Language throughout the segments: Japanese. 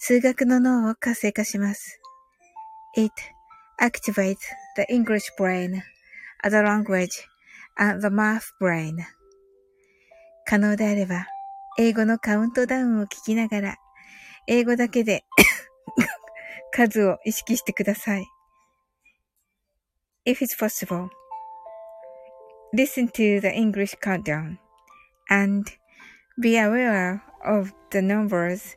数学の脳を活性化します。It activates the English brain as a language and the math brain. 可能であれば、英語のカウントダウンを聞きながら、英語だけで数を意識してください。If it's possible, listen to the English countdown and be aware of the numbers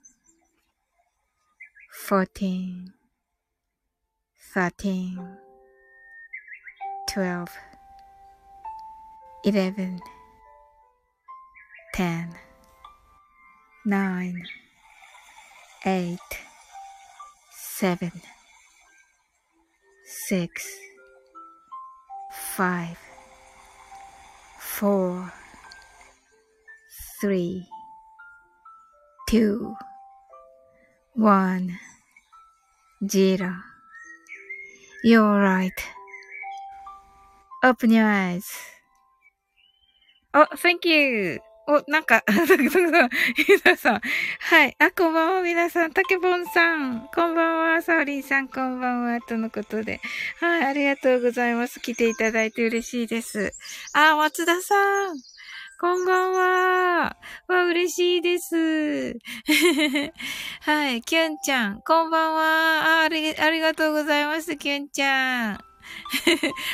14 thirteen, twelve, eleven, ten, nine, eight, seven, six, five, four, three, two, one, zero. You're right.Open your eyes. お、thank you. お、なんか、皆さん。はい。あ、こんばんは、皆さん。たけぼんさん。こんばんは、サオリンさん。こんばんは。とのことで。はい。ありがとうございます。来ていただいて嬉しいです。あ、松田さん。こんばんは。わ、嬉しいです。はい、キュンちゃん、こんばんは。あり、ありがとうございます、キュンちゃん。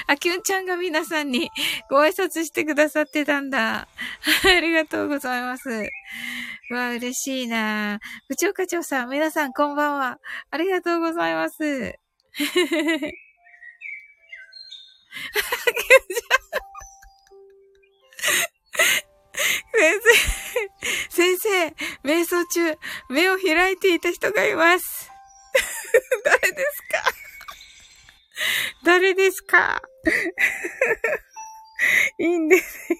あ、キュンちゃんが皆さんにご挨拶してくださってたんだ。ありがとうございます。わ、嬉しいな部長課長さん、皆さんこんばんは。ありがとうございます。キュンちゃん。先生、先生、瞑想中、目を開いていた人がいます。誰ですか？誰ですか？いいんですよ。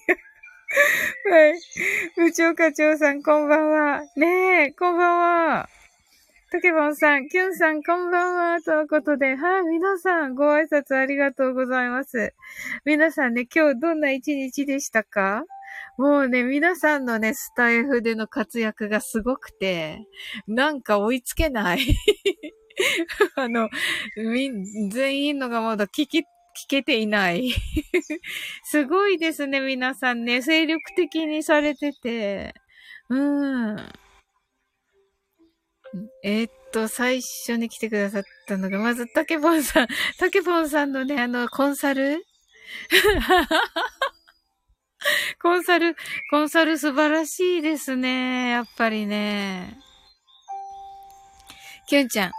はい。部長課長さん、こんばんは。ねえ、こんばんは。たけぼんさん、きゅんさん、こんばんは。とのことで、はい、皆さん、ご挨拶ありがとうございます。皆さんね、今日どんな一日でしたか？もうね、皆さんのね、スタイフでの活躍がすごくて、なんか追いつけない。あの、み、全員のがまだ聞き、聞けていない。すごいですね、皆さんね。精力的にされてて。うん。えー、っと、最初に来てくださったのが、まず、竹本さん、竹本さんのね、あの、コンサル？コンサル、コンサル素晴らしいですね。やっぱりね。きゅんちゃん、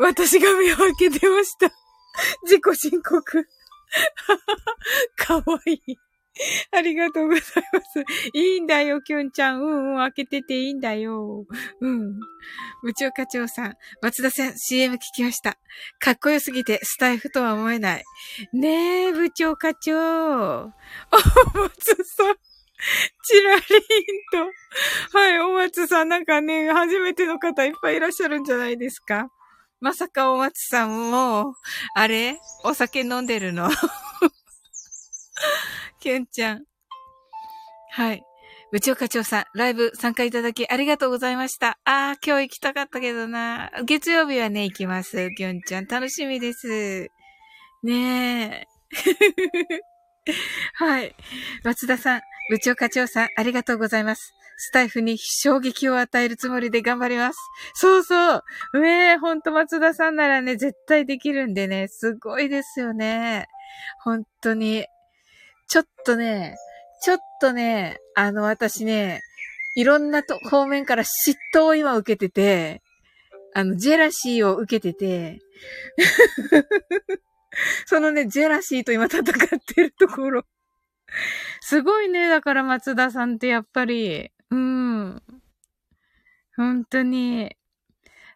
私が目を開けてました。自己申告。かわいい。ありがとうございます。いいんだよ、きゅんちゃん。うんうん、開けてていいんだよ。うん。部長課長さん、松田さん、CM 聞きました。かっこよすぎて、スタイフとは思えない。ねえ、部長課長。お、松さん。チラリンと。はい、お松さん、なんかね、初めての方いっぱいいらっしゃるんじゃないですかまさかお松さんも、あれ？お酒飲んでるの？ケンちゃん。はい。部長課長さん、ライブ参加いただきありがとうございました。ああ、今日行きたかったけどな。月曜日はね、行きます。きょんちゃん、楽しみです。ねえ。はい。松田さん、部長課長さん、ありがとうございます。スタイフに衝撃を与えるつもりで頑張ります。そうそう。ねえ、ほんと松田さんならね、絶対できるんでね、すごいですよね。本当に。ちょっとね、ちょっとね、あの、私ね、いろんなと方面から嫉妬を今受けてて、あの、ジェラシーを受けてて、そのね、ジェラシーと今戦ってるところ。すごいね、だから松田さんってやっぱり、うん。本当に。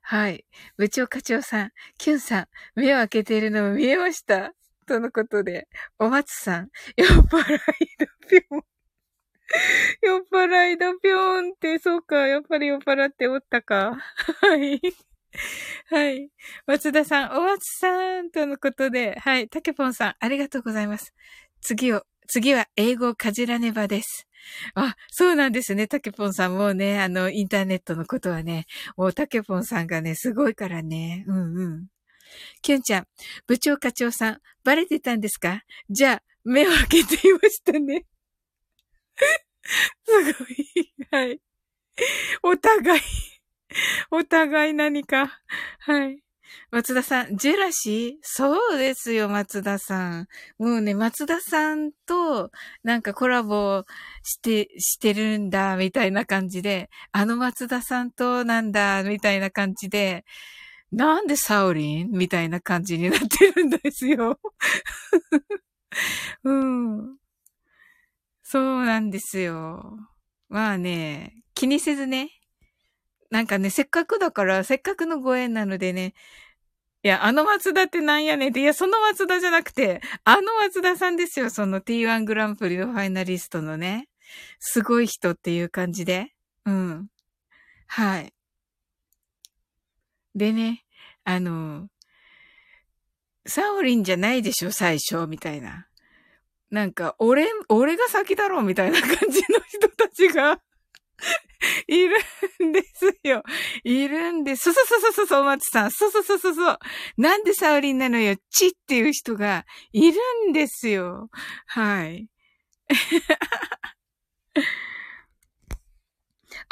はい。部長課長さん、キュンさん、目を開けているのも見えましたとのことで、お松さん、酔っ払いだぴょん。酔っ払いだぴょんって、そうか、やっぱり酔っ払っておったか。はい。はい。松田さん、お松さんとのことで、はい。たけぽんさん、ありがとうございます。次を、次は英語かじらねばです。あ、そうなんですね。たけぽんさんもね、あの、インターネットのことはね、もうたけぽんさんがね、すごいからね。うんうん。きゅんちゃん、部長課長さん、バレてたんですか？じゃあ、目を開けていましたね。すごい。はい。お互い、お互い何か。はい。松田さん、ジェラシー？そうですよ、松田さん。もうね、松田さんとなんかコラボして、してるんだ、みたいな感じで、あの松田さんとなんだ、みたいな感じで、なんでサウリン？みたいな感じになってるんですよ。うん。そうなんですよ。まあね、気にせずね。なんかね、せっかくだから、せっかくのご縁なのでね、いや、あの松田ってなんやねんって、いや、その松田じゃなくて、あの松田さんですよ、その T1 グランプリのファイナリストのね。すごい人っていう感じで。うん。はい。でね、あの、サオリンじゃないでしょ、最初、みたいな。なんか、俺、俺が先だろ、みたいな感じの人たちが いるんですよ。いるんです。そうそうそうそうそう、松さん。そうそうそうそうそう。なんでサオリンなのよ、チっていう人がいるんですよ。はい。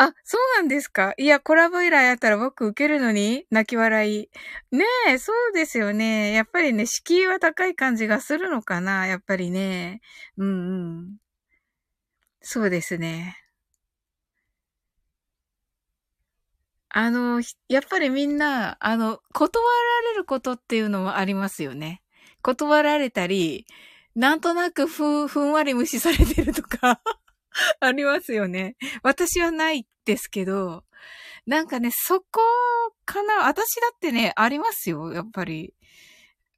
あ、そうなんですか？いや、コラボ依頼あったら僕受けるのに泣き笑い。ねえ、そうですよね。やっぱりね、敷居は高い感じがするのかなやっぱりね。うんうん。そうですね。あの、やっぱりみんな、あの、断られることっていうのもありますよね。断られたり、なんとなくふ、ふんわり無視されてるとか ありますよね。私はないですけど、なんかね、そこかな。私だってね、ありますよ。やっぱり。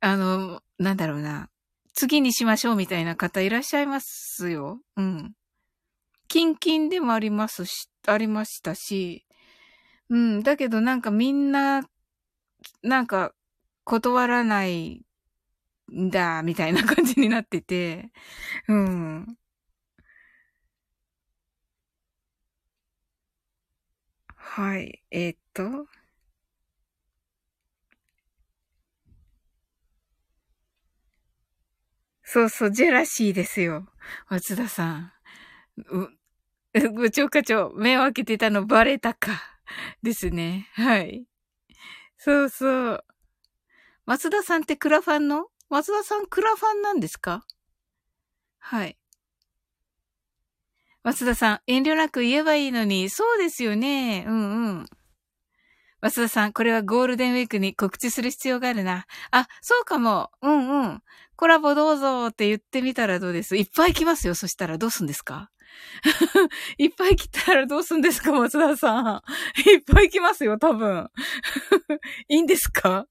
あの、なんだろうな。次にしましょうみたいな方いらっしゃいますよ。うん。キンキンでもありますし、ありましたし。うん。だけどなんかみんな、なんか断らないんだ、みたいな感じになってて。うん。はい。えー、っと。そうそう、ジェラシーですよ。松田さん。う、部長課長、目を開けてたのバレたか。ですね。はい。そうそう。松田さんってクラファンの？松田さんクラファンなんですか？はい。松田さん、遠慮なく言えばいいのに、そうですよね。うんうん。松田さん、これはゴールデンウィークに告知する必要があるな。あ、そうかも。うんうん。コラボどうぞって言ってみたらどうです？いっぱい来ますよ。そしたらどうすんですか？いっぱい来たらどうすんですか？松田さん。いっぱい来ますよ、多分。いいんですか？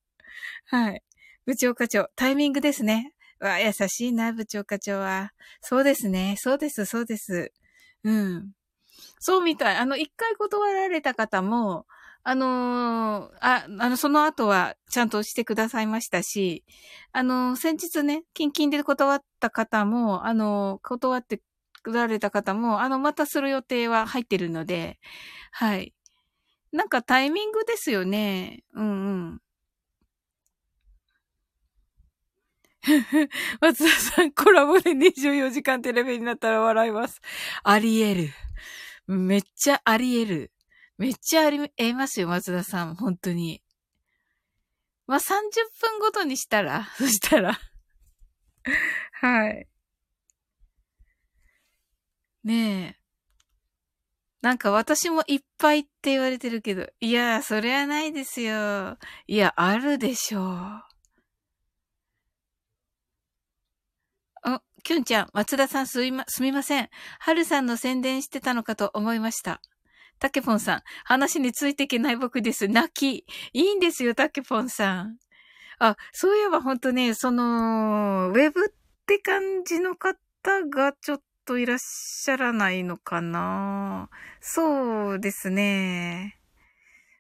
はい。部長課長、タイミングですね。わ、優しいな、部長課長は。そうですね。そうです、そうです。うん。そうみたい。あの、一回断られた方も、あのー、あ、あの、その後はちゃんとしてくださいましたし、あのー、先日ね、キンキンで断った方も、あのー、断ってくられた方も、あの、またする予定は入ってるので、はい。なんかタイミングですよね。うんうん。松田さん、コラボで24時間テレビになったら笑います。あり得る。めっちゃあり得る。めっちゃありえますよ、松田さん。本当に。まあ、30分ごとにしたら そしたらはい。ねえ。なんか私もいっぱいって言われてるけど、いや、それはないですよ。いや、あるでしょう。あ、きゅんちゃん、松田さんすいま、すみません。はるさんの宣伝してたのかと思いました。たけぽんさん、話についていけない僕です。泣き。いいんですよ、たけぽんさん。あ、そういえばほんとね、その、ウェブって感じの方がちょっといらっしゃらないのかなそうですね。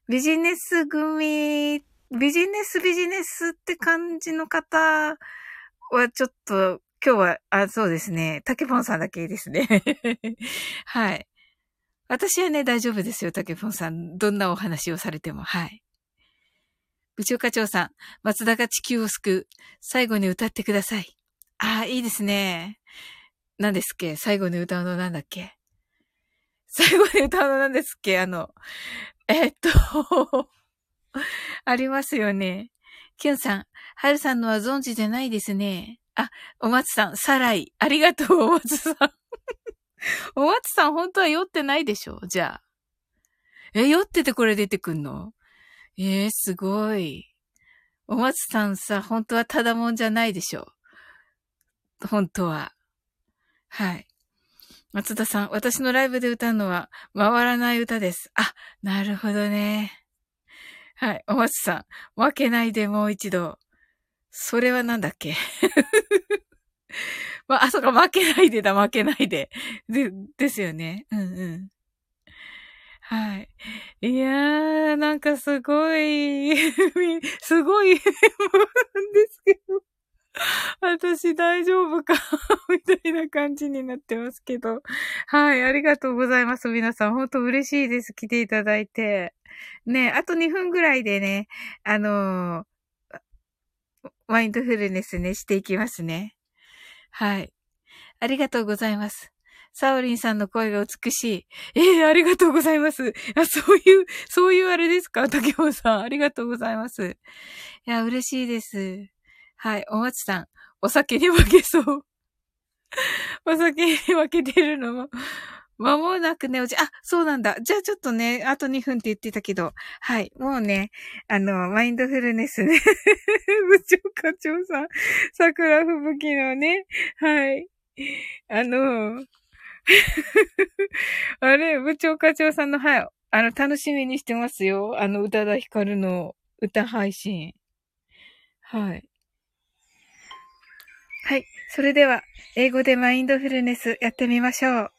ビジネス組、ビジネスビジネスって感じの方はちょっと今日は、あ、そうですね。竹本さんだけですね。はい。私はね、大丈夫ですよ、竹本さん。どんなお話をされても。はい。部長課長さん、松田が地球を救う。最後に歌ってください。ああ、いいですね。何ですっけ？最後に歌うのなんだっけ？最後に歌うのなんですっけ？あの、えー、っと ありますよね。キュンさん、ハルさんのは存じてないですね。あ、お松さん、サライ。ありがとう、お松さん。お松さん、本当は酔ってないでしょ？じゃあ。え、酔っててこれ出てくんの？えー、すごい。お松さんさ、本当はただもんじゃないでしょ？本当は。はい。松田さん、私のライブで歌うのは、回らない歌です。あ、なるほどね。はい。お松さん、負けないでもう一度。それはなんだっけ？まあ、あ、そっか、負けないでだ、負けないで。で、ですよね。うんうん。はい。いやー、なんかすごい、すごい、なんですけど。私大丈夫か？みたいな感じになってますけど。はい、ありがとうございます。皆さん、本当嬉しいです。来ていただいて。ね、あと2分ぐらいでね、あのー、マインドフルネスね、していきますね。はい。ありがとうございます。サオリンさんの声が美しい。ええー、ありがとうございます。あ、そういう、そういうあれですか？竹本さん。ありがとうございます。いや、嬉しいです。はい。お松さん。お酒に負けそう。お酒に負けてるのも、間もなくね、おじ、あ、そうなんだ。じゃあちょっとね、あと2分って言ってたけど、はい、もうね、あの、マインドフルネスね。部長課長さん、桜吹雪のね、はい。あの、あれ、部長課長さんの、はい、あの、楽しみにしてますよ。あの、宇多田ヒカルの歌配信。はい。はい。それでは、英語でマインドフルネスやってみましょう。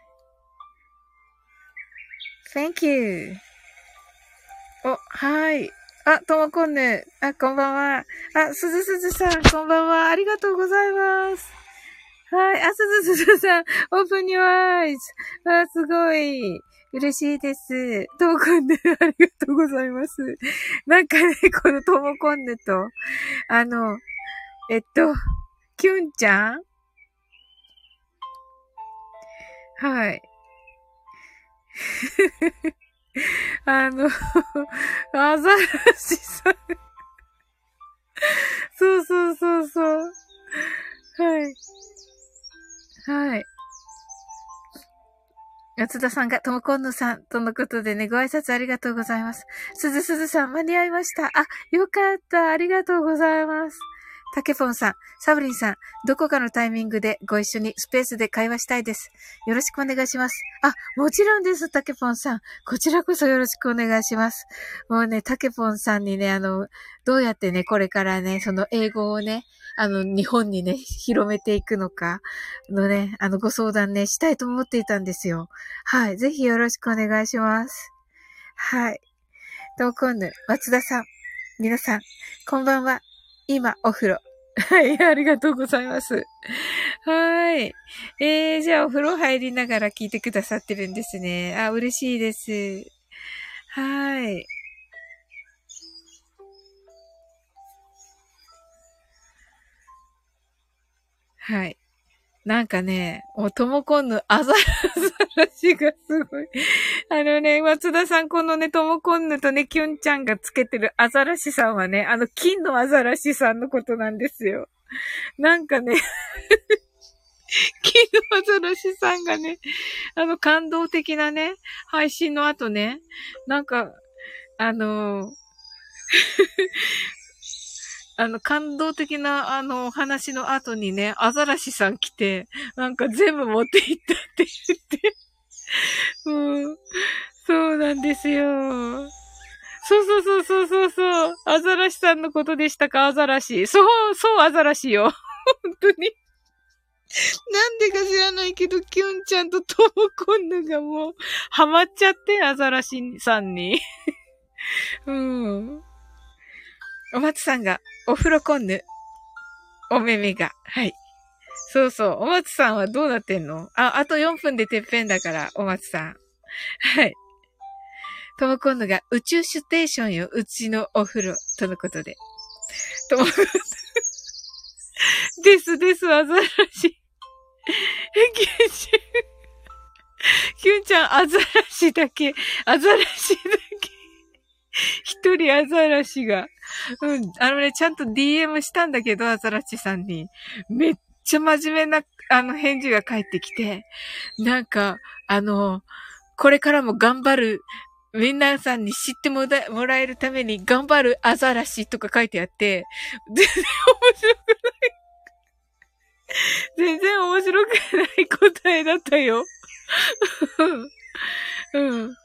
Thank you. お、はい。あ、ともこんぬ。あ、こんばんは。あ、すずすずさん、こんばんは。ありがとうございます。はい。あ、すずすずさん、open your eyes. あ、すごい。嬉しいです。ともこんぬ、ありがとうございます。なんかね、このともこんぬと、あの、えっと、キュンちゃん？はい。あの、アザラシさん。そうそうそうそう。はい。はい。松田さんがともこんのさんとのことでね、ご挨拶ありがとうございます。すずすずさん間に合いました。あ、よかった。ありがとうございます。タケポンさん、サブリンさん、どこかのタイミングでご一緒にスペースで会話したいです。よろしくお願いします。あ、もちろんです、タケポンさん。こちらこそよろしくお願いします。もうね、タケポンさんにね、あの、どうやってね、これからね、その英語をね、あの、日本にね、広めていくのか、のね、あの、ご相談ね、したいと思っていたんですよ。はい。ぜひよろしくお願いします。はい。トーコンヌ、松田さん、皆さん、こんばんは。今、お風呂。はい、ありがとうございます。はい。えー、じゃあお風呂入りながら聞いてくださってるんですね。あ、嬉しいです。はい。はい。なんかね、もう、ともこんぬ、あざらしがすごい。あのね、松田さん、このね、ともこんぬとね、きゅんちゃんがつけてるアザラシさんはね、あの、金のアザラシさんのことなんですよ。なんかね 金のアザラシさんがね、あの、感動的なね、配信の後ね、なんか、あのーあの、感動的な、あの、話の後にね、アザラシさん来て、なんか全部持っていったって言って。うん。そうなんですよ。そうそうそうそうそうそう。アザラシさんのことでしたか、アザラシ。そう、そう、アザラシよ。本当に。なんでか知らないけど、キュンちゃんとトモコンヌがもう、ハマっちゃって、アザラシさんに。うん。お松さんが、お風呂コンヌ。お目目が。はい。そうそう。お松さんはどうなってんの？あ、あと4分でてっぺんだから、お松さん。はい。ともコンヌが宇宙ステーションよ、うちのお風呂、とのことで。とも、ですです、アザラシ。キュンちゃん、キュンちゃん、アザラシだけ、アザラシだけ。一人アザラシが。うん。あのね、ちゃんと DM したんだけど、アザラシさんに。めっちゃ真面目な、あの、返事が返ってきて。なんか、あの、これからも頑張る、皆さんに知ってもらえるために頑張るアザラシとか書いてあって、全然面白くない。全然面白くない答えだったよ。うん。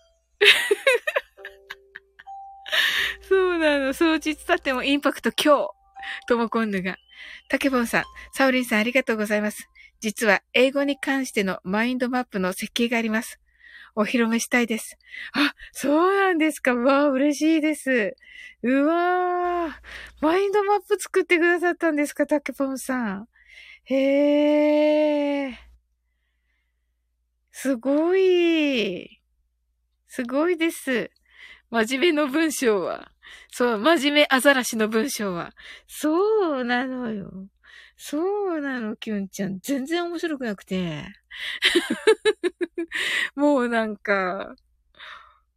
そうなの。そう実だってもインパクト今日。ともこんぬが。たけぼんさん、サオリンさんありがとうございます。実は英語に関してのマインドマップの設計があります。お披露目したいです。あ、そうなんですか。うわー、嬉しいです。うわー、マインドマップ作ってくださったんですか、たけぽんさん。へえ。すごい。すごいです。真面目の文章は。そう、真面目アザラシの文章は。そうなのよ。そうなの、キュンちゃん。全然面白くなくて。もうなんか、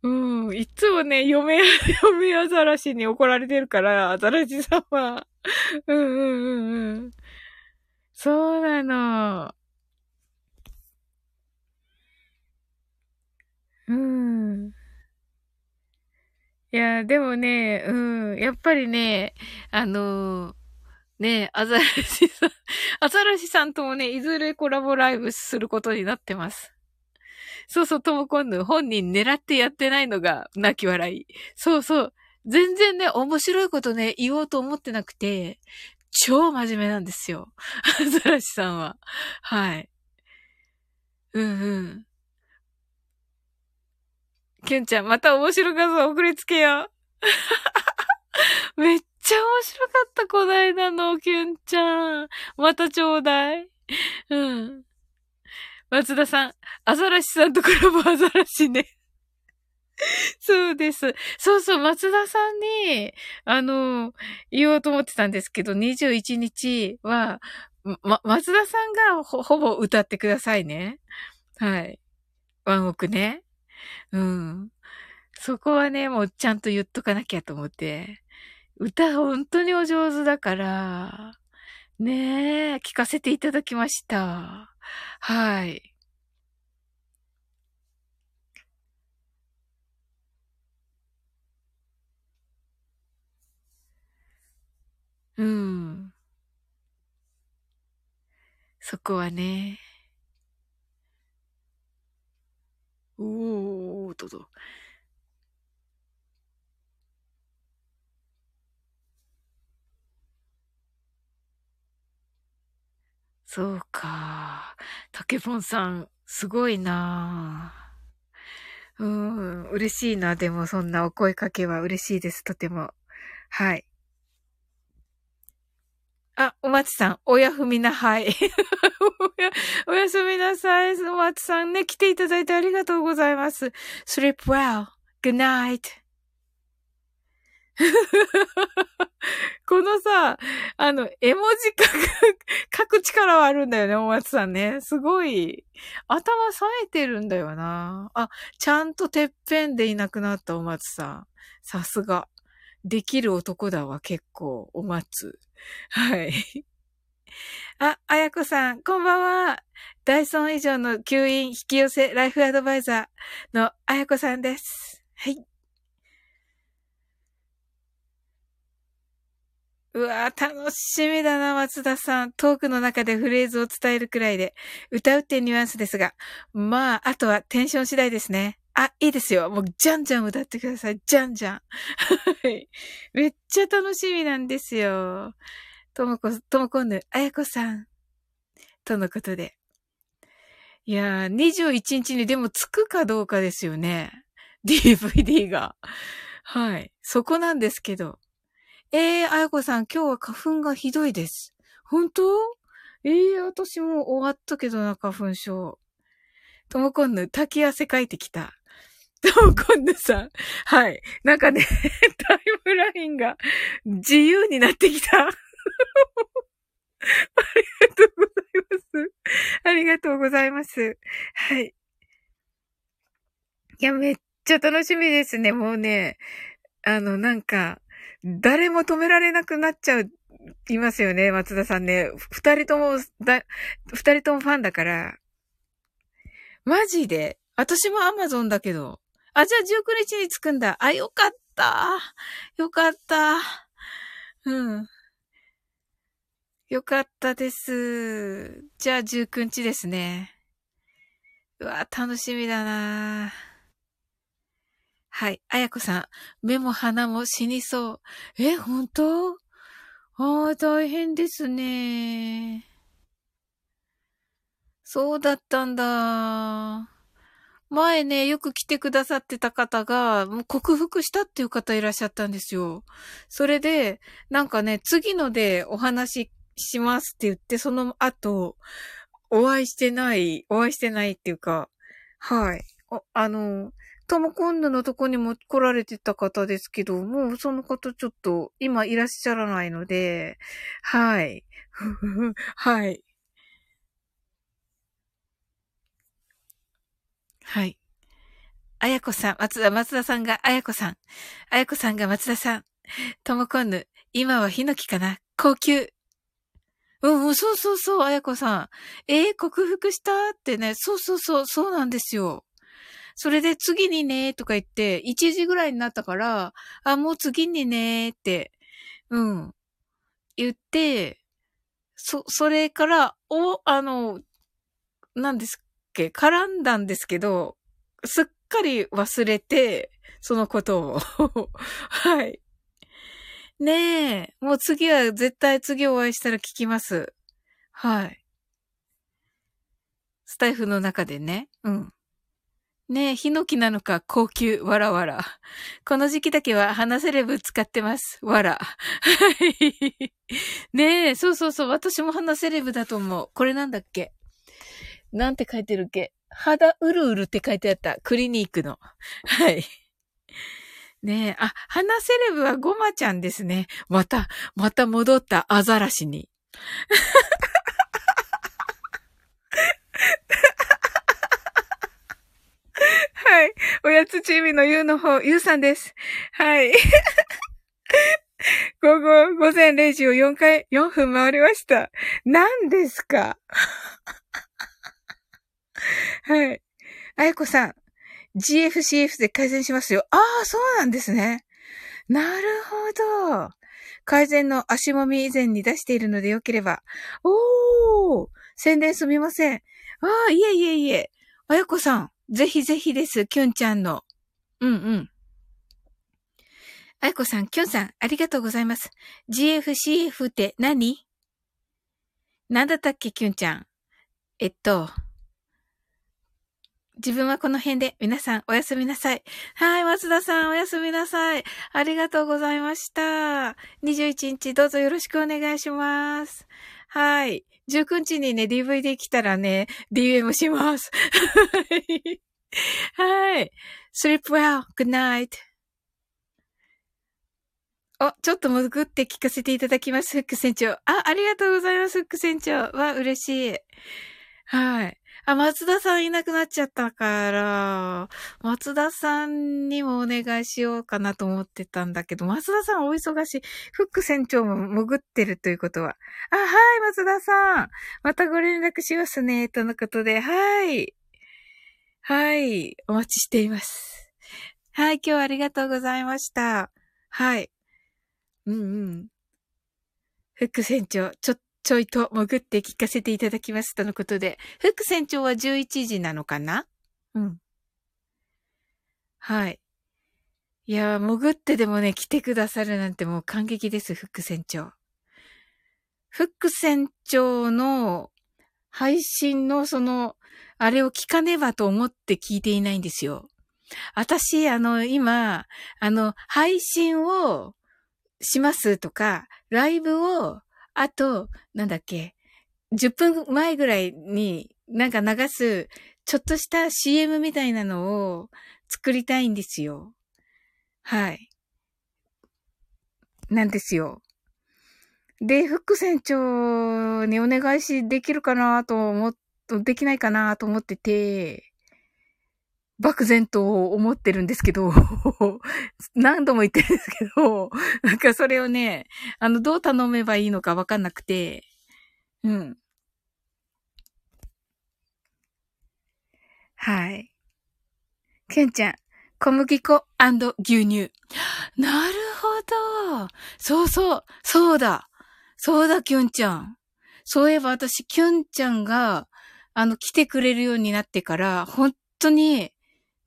うん、いつもね、嫁、嫁アザラシに怒られてるから、アザラシさんは。うんうんうんうん。そうなの。うん。いや、でもね、うん、やっぱりね、あのねアザラシさん、アザラシさんともね、いずれコラボライブすることになってます。そうそう、ともこんぬ、本人狙ってやってないのが泣き笑い。そうそう。全然ね、面白いことね、言おうと思ってなくて、超真面目なんですよ。アザラシさんは。はい。うんうん。キュンちゃん、また面白画像送りつけよう。めっちゃ面白かった、こないだの、キュンちゃん。またちょうだい。うん。松田さん、アザラシさんとコラボアザラシね。そうです。そうそう、松田さんに、あの、言おうと思ってたんですけど、21日は、ま、松田さんがほぼ歌ってくださいね。はい。ワンオクね。うん。そこはね、もうちゃんと言っとかなきゃと思って。歌本当にお上手だから、ねえ、聞かせていただきました。はい。うん。そこはね。おー、どうぞ。そうか。竹本さん、すごいなうん、嬉しいな。でも、そんなお声かけは嬉しいです。とても。はい。あ、お松さん、おやふみな、はい。おやすみなさい。お松さんね、来ていただいてありがとうございます。sleep well.good night. このさ、あの、絵文字書く、書く力はあるんだよね、お松さんね。すごい。頭冴えてるんだよな。あ、ちゃんとてっぺんでいなくなったお松さん。さすが。できる男だわ、結構、お松。はい。あ、あやこさん、こんばんは。ダイソン以上の吸引引き寄せライフアドバイザーのあやこさんです。はい。うわぁ、楽しみだな、松田さん。トークの中でフレーズを伝えるくらいで、歌うってニュアンスですが、まあ、あとはテンション次第ですね。あ、いいですよ。もう、じゃんじゃん歌ってください。じゃんじゃん。はい。めっちゃ楽しみなんですよ。ともこ、ともこんぬ、あやこさん。とのことで。いやー、21日にでもつくかどうかですよね。DVD が。はい。そこなんですけど。えー、あやこさん、今日は花粉がひどいです。本当？えー、私も終わったけどな、花粉症。ともこんぬ、滝汗かいてきた。ともこんぬさん。はい。なんかね、タイムラインが自由になってきた。ありがとうございます。ありがとうございます。はい。いや、めっちゃ楽しみですね。もうね、あの、なんか、誰も止められなくなっちゃう、いますよね、松田さんね。二人とも、だ、二人ともファンだから。マジで？私もアマゾンだけど。あ、じゃあ19日に着くんだ。あ、よかった。よかった。うん。よかったです。じゃあ19日ですね。うわ、楽しみだなはい。あやこさん、目も鼻も死にそう。え、本当？ああ、大変ですね。そうだったんだ。前ね、よく来てくださってた方が、もう克服したっていう方いらっしゃったんですよ。それで、なんかね、次のでお話ししますって言って、その後、お会いしてない、お会いしてないっていうか、はい。あの、とも今度のとこにも来られてた方ですけど、もうその方ちょっと今いらっしゃらないので、はい。はい。はい。あやこさん、松田、松田さんがあやこさん。あやこさんが松田さん。ともこんぬ、今はヒノキかな？高級。うん、そうそうそう、あやこさん。えー、克服したってね、そうそうそう、そうなんですよ。それで次にね、とか言って、1時ぐらいになったから、あ、もう次にね、って、うん、言って、そ、それから、お、あの、何ですけ絡んだんですけど、すっかり忘れて、そのことを。はい。ねえ、もう次は絶対次お会いしたら聞きます。はい。スタイフの中でね。うん。ねえ、ヒノキなのか高級、わらわら。この時期だけは花セレブ使ってます。わら。はい。ねえ、そうそうそう。私も花セレブだと思う。これなんだっけ？なんて書いてるっけ？肌うるうるって書いてあった。クリニックの。はい。ねえ、あ、花セレブはゴマちゃんですね。また、また戻ったアザラシに。はい。おやつチームのゆうの方、ゆうさんです。はい。午後、午前0時を4回、4分回りました。何ですか？はい。あやこさん、GFCF で改善しますよ。ああ、そうなんですね。なるほど。改善の足もみ以前に出しているのでよければ。おー宣伝すみません。ああ、いえいえいえ。あやこさん、ぜひぜひです。きゅんちゃんの。うんうん。あやこさん、きゅんさん、ありがとうございます。GFCF って何？なんだったっけ、きゅんちゃん。えっと、自分はこの辺で皆さんおやすみなさい。はい、松田さんおやすみなさい。ありがとうございました。21日どうぞよろしくお願いします。はい。19日にね、DVD 来たらね、DM します。はい。sleep well. Good night. お、ちょっと潜って聞かせていただきます、フック船長。あ、ありがとうございます、フック船長。わ、嬉しい。はい。あ、松田さんいなくなっちゃったから、松田さんにもお願いしようかなと思ってたんだけど、松田さんお忙しい。フック船長も潜ってるということは。あ、はい、松田さん。またご連絡しますね。とのことで、はい。はい。お待ちしています。はい、今日はありがとうございました。はい。うんうん。フック船長、ちょっちょいと潜って聞かせていただきますとのことで、フック船長は11時なのかな？うん。はい。いや潜ってでもね、来てくださるなんてもう感激です、フック船長。フック船長の配信のその、あれを聞かねばと思って聞いていないんですよ。私、あの、今、あの、配信をしますとか、ライブを、あと、なんだっけ、10分前ぐらいになんか流す、ちょっとした CM みたいなのを作りたいんですよ。はい。なんですよ。で、フック船長にお願いしできるかなと思っ、できないかなと思ってて、漠然と思ってるんですけど、何度も言ってるんですけど、なんかそれをね、あの、どう頼めばいいのかわかんなくて、うん。はい。けんちゃん、小麦粉牛乳。なるほど。そうそう。そうだ。そうだ、きゅんちゃん。そういえば私、きゅんちゃんが、あの、来てくれるようになってから、本当に、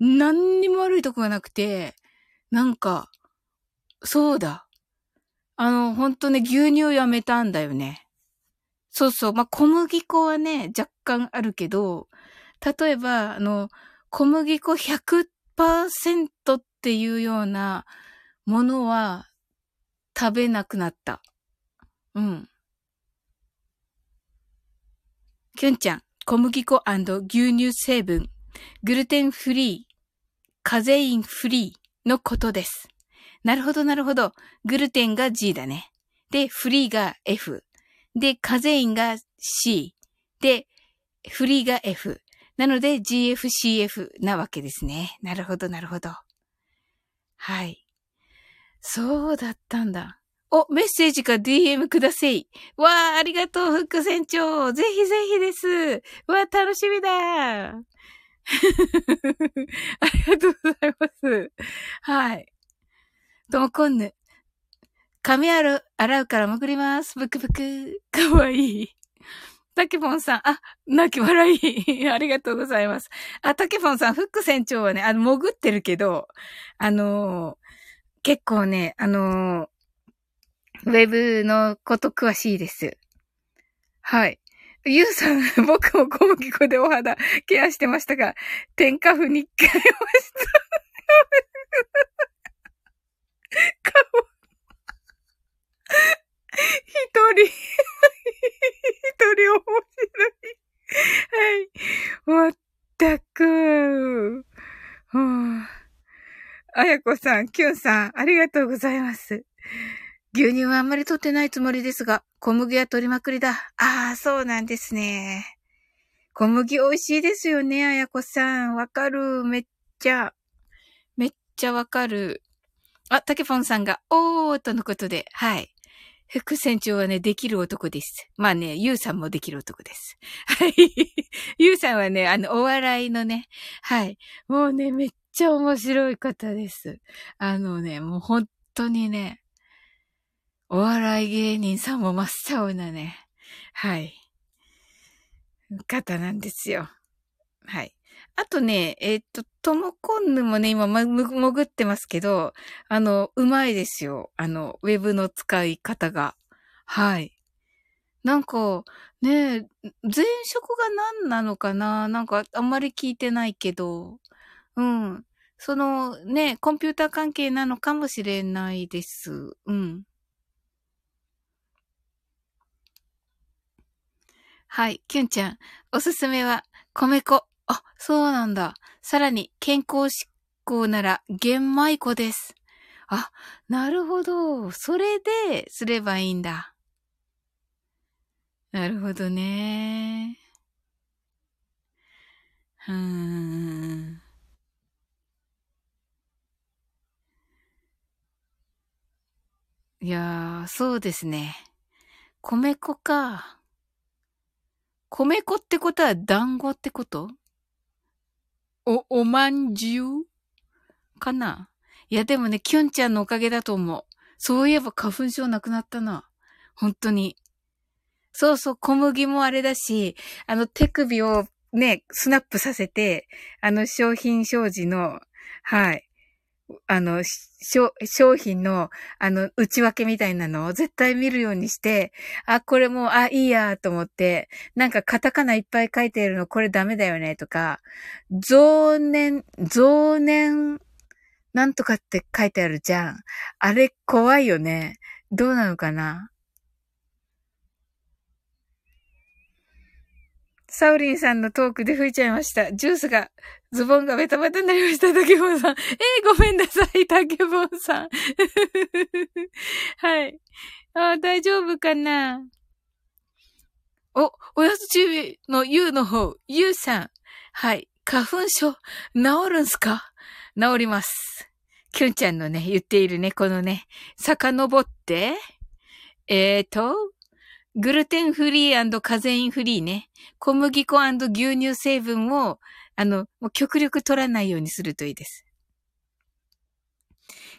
何にも悪いとこがなくて、なんか、そうだ。あの、本当ね、牛乳やめたんだよね。そうそう。まあ、小麦粉はね、若干あるけど、例えば、あの、小麦粉100%っていうようなものは食べなくなった。うん。きゅんちゃん、小麦粉牛乳成分、グルテンフリー、カゼインフリーのことです。なるほど、なるほど。グルテンが G だね。で、フリーが F。で、カゼインが C。で、フリーが F。なので GFCF なわけですね。なるほど、なるほど。はい。そうだったんだ。お、メッセージか DM ください。わあ、ありがとう、副船長。ぜひぜひです。わあ、楽しみだ。ありがとうございます。はい。ともこんぬ。髪洗う、洗うから潜ります。ブクブク。かわいい。たけぽんさん、あ、泣き笑い。ありがとうございます。あ、たけぽんさん、フック船長はね、あの、潜ってるけど、あのー、結構ね、あのー、ウェブのこと詳しいです。はい。ゆうさん、僕も小麦粉でお肌ケアしてましたが、天下布に変えました。顔。一人、一人面白い。はい。まったく。あやこさん、きゅんさん、ありがとうございます。牛乳はあんまり取ってないつもりですが、小麦は取りまくりだ。ああ、そうなんですね。小麦美味しいですよね、あやこさん。わかる。めっちゃ。めっちゃわかる。あ、たけぽんさんが、おーとのことで、はい。副船長はね、できる男です。まあね、ゆうさんもできる男です。はい。ゆうさんはね、あの、お笑いのね、はい。もうね、めっちゃ面白い方です。あのね、もう本当にね、お笑い芸人さんも真っ青なね、はい、方なんですよ。はい。あとね、えっ、と、ともこんぬもね、今、ま、潜ってますけど、あの、うまいですよ。あの、ウェブの使い方が。はい。なんか、ね、前職が何なのかな？なんか、あんまり聞いてないけど、うん。その、ね、コンピューター関係なのかもしれないです。うん。はい、キュンちゃん。おすすめは、米粉。あ、そうなんだ。さらに、健康志向なら、玄米粉です。あ、なるほど。それで、すればいいんだ。なるほどね。うーん。いやー、そうですね。米粉か。米粉ってことは団子ってこと？お、おまんじゅう？かな？いやでもね、キュンちゃんのおかげだと思う。そういえば花粉症なくなったな。本当に。そうそう、小麦もあれだし、あの手首をね、スナップさせて、あの商品表示の、はい。あの、商品の、あの、内訳みたいなのを絶対見るようにして、あ、これもう、あ、いいや、と思って、なんかカタカナいっぱい書いてるの、これダメだよね、とか、増年、増年、なんとかって書いてあるじゃん。あれ怖いよね。どうなのかな？サウリンさんのトークで吹いちゃいました。ジュースが、ズボンがベタベタになりました、竹本さん。えー、ごめんなさい、竹本さん。はい。あ大丈夫かな？お、おやつ中の U の方、U さん。はい。花粉症、治るんすか？治ります。キュンちゃんのね、言っているね、このね、遡って、えーと、グルテンフリーカゼインフリーね。小麦粉牛乳成分を、あの、もう極力取らないようにするといいです。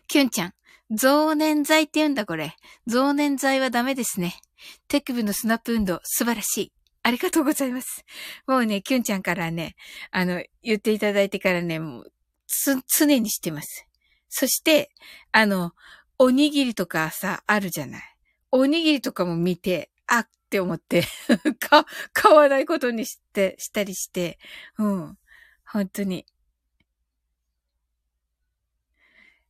キュンちゃん、増粘剤って言うんだこれ。増粘剤はダメですね。手首のスナップ運動、素晴らしい。ありがとうございます。もうね、キュンちゃんからね、あの、言っていただいてからね、もう、つ、常にしてます。そして、あの、おにぎりとかさ、あるじゃない。おにぎりとかも見て、あって思って か、買わないことにして、したりして、うん。本当に。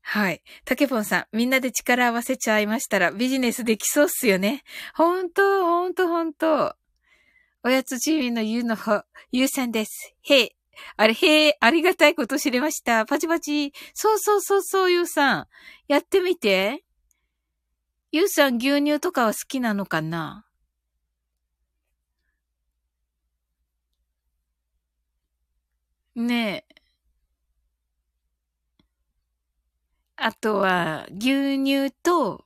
はい。竹本さん、みんなで力合わせちゃいましたらビジネスできそうっすよね。ほんと、ほんと、ほんと。おやつチームのゆうのほ、ゆうさんです。へい。あれ、へえ、ありがたいこと知れました。パチパチ。そうそうそうそう、ゆうさん。やってみて。ゆうさん、牛乳とかは好きなのかな？ねえ。あとは、牛乳と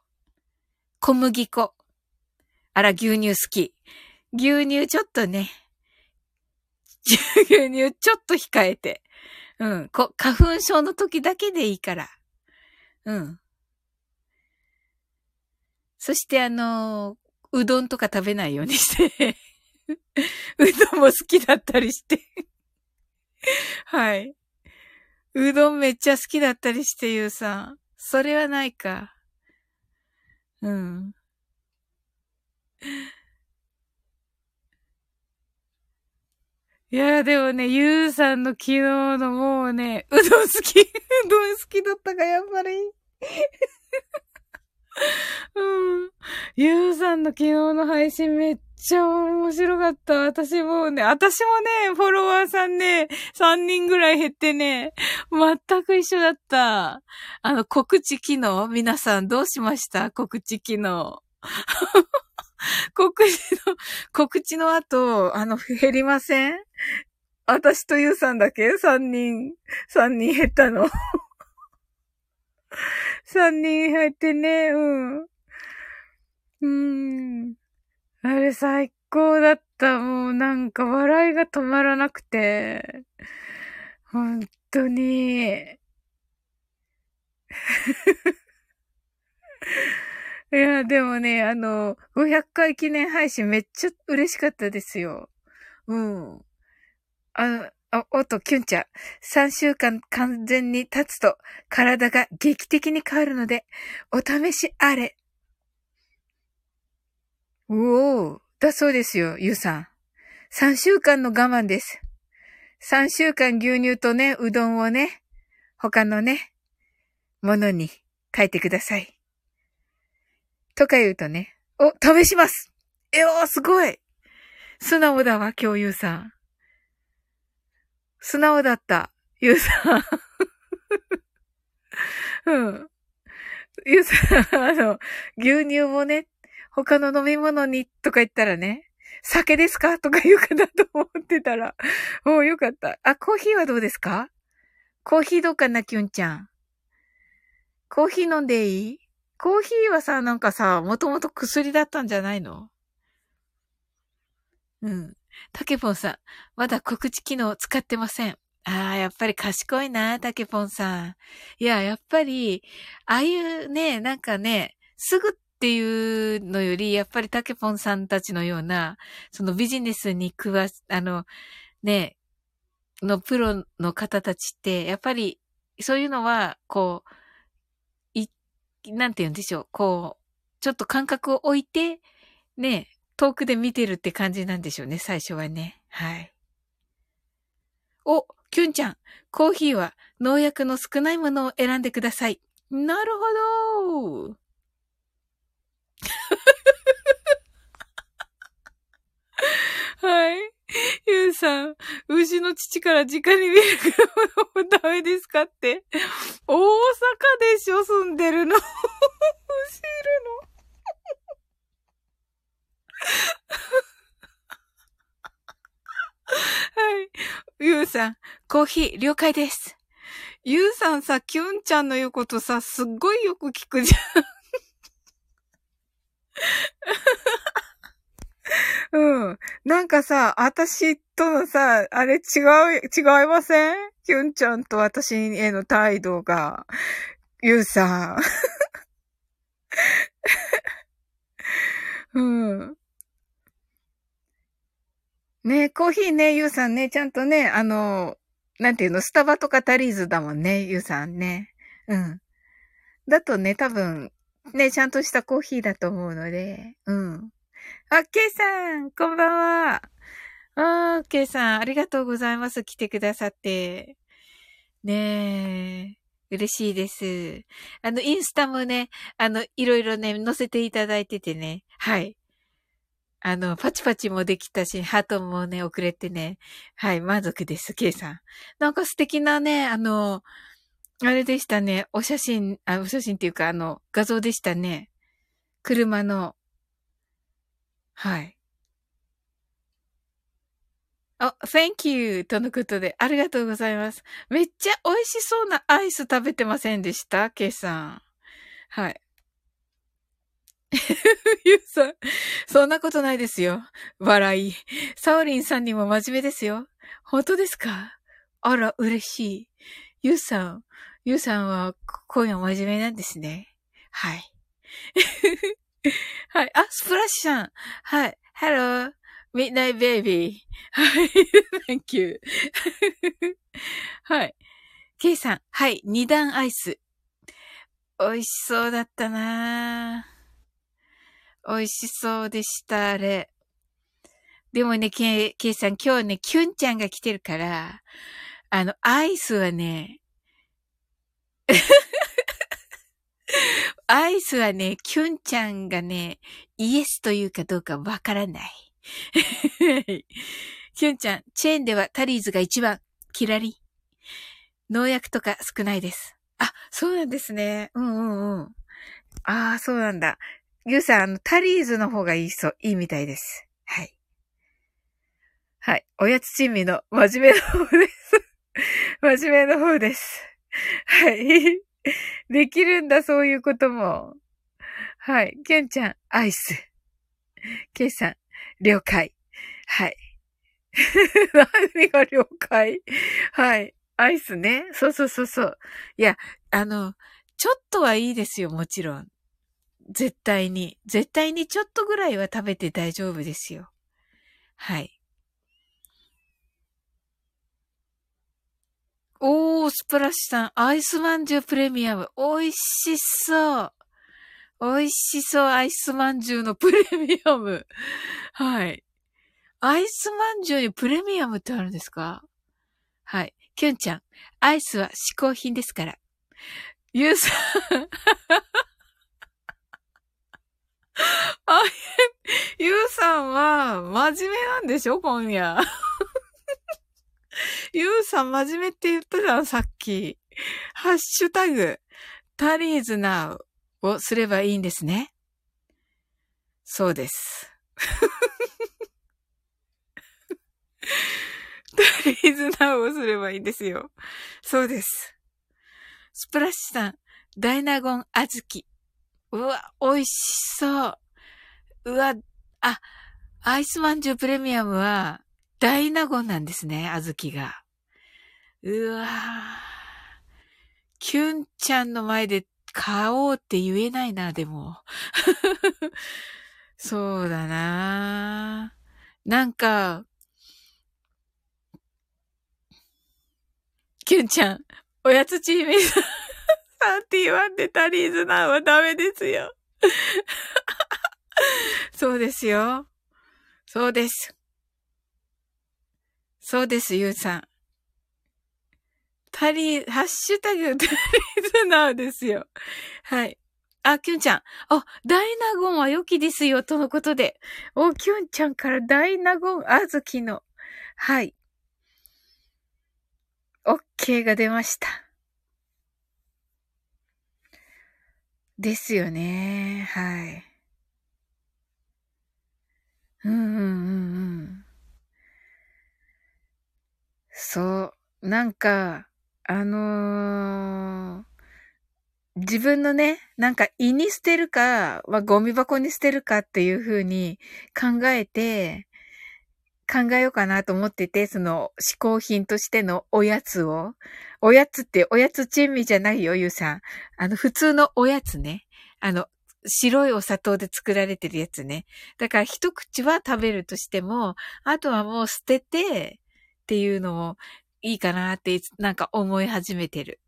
小麦粉。あら、牛乳好き。牛乳ちょっとね。牛乳ちょっと控えて。うん。こ、花粉症の時だけでいいから。うん。そしてあのうどんとか食べないようにして うどんも好きだったりして はい。うどんめっちゃ好きだったりして言うさん。それはないか。うん。いや、でもね、ゆうさんの昨日のもうね、うどん好き、うどん好きだったか、やっぱり。うん。ゆうさんの昨日の配信めっちゃ面白かった。私もね、私もね、フォロワーさんね、3人ぐらい減ってね、全く一緒だった。あの、告知機能皆さんどうしました？告知機能。告知の、告知の後、あの、減りません？私とゆうさんだけ ?3 人、3人減ったの？3人入ってね、うん。うーん。あれ最高だった。もうなんか笑いが止まらなくて。本当に。いや、でもね、あの、500回記念配信めっちゃ嬉しかったですよ。うん。あ、あ、おっと、キュンちゃん。3週間完全に経つと体が劇的に変わるので、お試しあれ。うおー、だそうですよ、ゆうさん。3週間の我慢です。3週間牛乳とね、うどんをね、他のね、ものに書いてください。とか言うとね、お、試しますえお、すごい素直だわ、今日ゆうさん。素直だった。ゆうさん。うん。ゆうさん、あの、牛乳もね、他の飲み物にとか言ったらね、酒ですか？とか言うかなと思ってたら、おう、よかった。あ、コーヒーはどうですか？コーヒーどうかな、きゅんちゃん。コーヒー飲んでいい？コーヒーはさ、なんかさ、もともと薬だったんじゃないの？うん。タケポンさん、まだ告知機能使ってません。ああ、やっぱり賢いな、タケポンさん。いや、やっぱり、ああいうね、なんかね、すぐっていうのより、やっぱりタケポンさんたちのような、そのビジネスに詳し、あの、ね、のプロの方たちって、やっぱりそういうのは、こう、い、なんて言うんでしょう。こう、ちょっと感覚を置いて、ね、遠くで見てるって感じなんでしょうね、最初はね。はい。お、キュンちゃん、コーヒーは農薬の少ないものを選んでください。なるほど。はい。ゆうさん、牛の乳から直にミルク飲むダメですかって。大阪でしょ、住んでるの。牛いるの。はい。ゆうさん、コーヒー了解です。ゆうさんさ、キュンちゃんの言うことさ、すっごいよく聞くじゃん。うん。なんかさ、私とのさ、あれ違う、違いません？キュンちゃんと私への態度が。ゆうさん。うん。ねコーヒーね、ゆうさんね、ちゃんとね、あの、なんていうの、スタバとかタリーズだもんね、ゆうさんね。うん。だとね、多分、ね、ちゃんとしたコーヒーだと思うので、うん。あ、ケイさん、こんばんは。あー、ケイさん、ありがとうございます。来てくださって。ねえ、嬉しいです。あの、インスタもね、あの、いろいろね、載せていただいててね。はい。あの、パチパチもできたし、ハートもね、遅れてね。はい、満足です、ケイさん。なんか素敵なね、あの、あれでしたね。お写真、あ、お写真っていうか、あの、画像でしたね。車の。はい。あ、thank you! とのことで、ありがとうございます。めっちゃ美味しそうなアイス食べてませんでした？ケイさん。はい。ゆうさん、そんなことないですよ。笑い。サオリンさんにも真面目ですよ。本当ですか？あら、嬉しい。ゆうさん、ゆうさんは今夜真面目なんですね。はい。はい。あ、スプラッシュさん。はい。Hello, Midnight Baby. はい。Thank you. はい。ケイさん。はい。二段アイス。美味しそうだったな。美味しそうでした、あれ。でもね、ケイさん、今日ね、キュンちゃんが来てるから、あの、アイスはね、アイスはね、キュンちゃんがね、イエスというかどうかわからない。キュンちゃん、チェーンではタリーズが一番、キラリ。農薬とか少ないです。あ、そうなんですね。うんうんうん。ああ、そうなんだ。ゆうさん、あの、タリーズの方がいいそう、いいみたいです。はい。はい。おやつ珍味の真面目の方です。真面目の方です。はい。できるんだ、そういうことも。はい。ケンちゃん、アイス。ケイさん、了解。はい。何が了解？はい。アイスね。そうそうそうそう。いや、あの、ちょっとはいいですよ、もちろん。絶対に。絶対にちょっとぐらいは食べて大丈夫ですよ。はい。おー、スプラッシュさん、アイスまんじゅうプレミアム。美味しそう。美味しそう、アイスまんじゅうのプレミアム。はい。アイスまんじゅうにプレミアムってあるんですか？はい。キュンちゃん、アイスは嗜好品ですから。ゆうさんあ、ゆうさんは、真面目なんでしょ？今夜。ゆうさん真面目って言ったじゃん、さっき。ハッシュタグ、タリーズナウをすればいいんですね。そうです。タリーズナウをすればいいんですよ。そうです。スプラッシュさん、ダイナゴンあずき。うわ、美味しそう。うわ、あ、アイスまんじゅうプレミアムは、大納言なんですね、あずきが。うわぁキュンちゃんの前で買おうって言えないな、でも。そうだなぁなんか、キュンちゃん、おやつチーム さん、31でタリーズナウはダメですよ。そうですよ。そうです。そうです、ゆうさん。タリー、ハッシュタグタリーズナウですよ。はい。あ、キュンちゃん。あ、ダイナゴンは良きですよ、とのことで。お、キュンちゃんからダイナゴン、あずきの。はい。OK が出ました。ですよね。はい。うんうんうんうん。そう。なんか、あのー、自分のね、なんか胃に捨てるか、まあ、ゴミ箱に捨てるかっていう風に考えて、考えようかなと思ってて、その嗜好品としてのおやつを。おやつっておやつ珍味じゃないよ、ゆうさん。あの、普通のおやつね。あの、白いお砂糖で作られてるやつね。だから一口は食べるとしても、あとはもう捨ててっていうのもいいかなってなんか思い始めてる。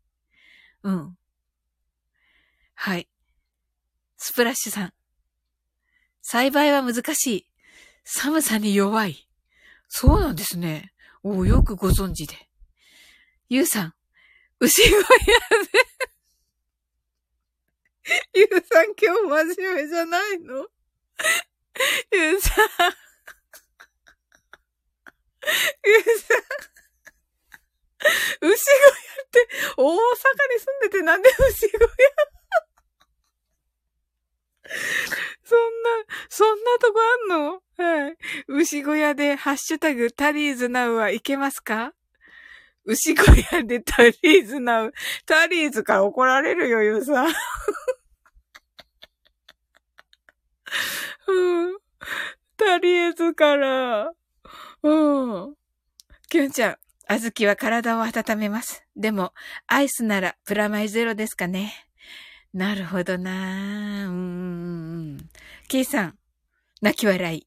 うん。はい。スプラッシュさん。栽培は難しい。寒さに弱い。そうなんですね。およくご存知で。ゆうさん、牛小屋で ゆうさん今日真面目じゃないの？ゆうさん。牛小屋って大阪に住んでてなんで牛小屋そんな、そんなとこあんの？はい。牛小屋でハッシュタグタリーズナウはいけますか？牛小屋でタリーズナウ。タリーズから怒られるよ、ゆうさん。うん。タリーズから。うん。キュンちゃん、あずきは体を温めます。でも、アイスならプラマイゼロですかね。なるほどなうん。ケイさん、泣き笑い。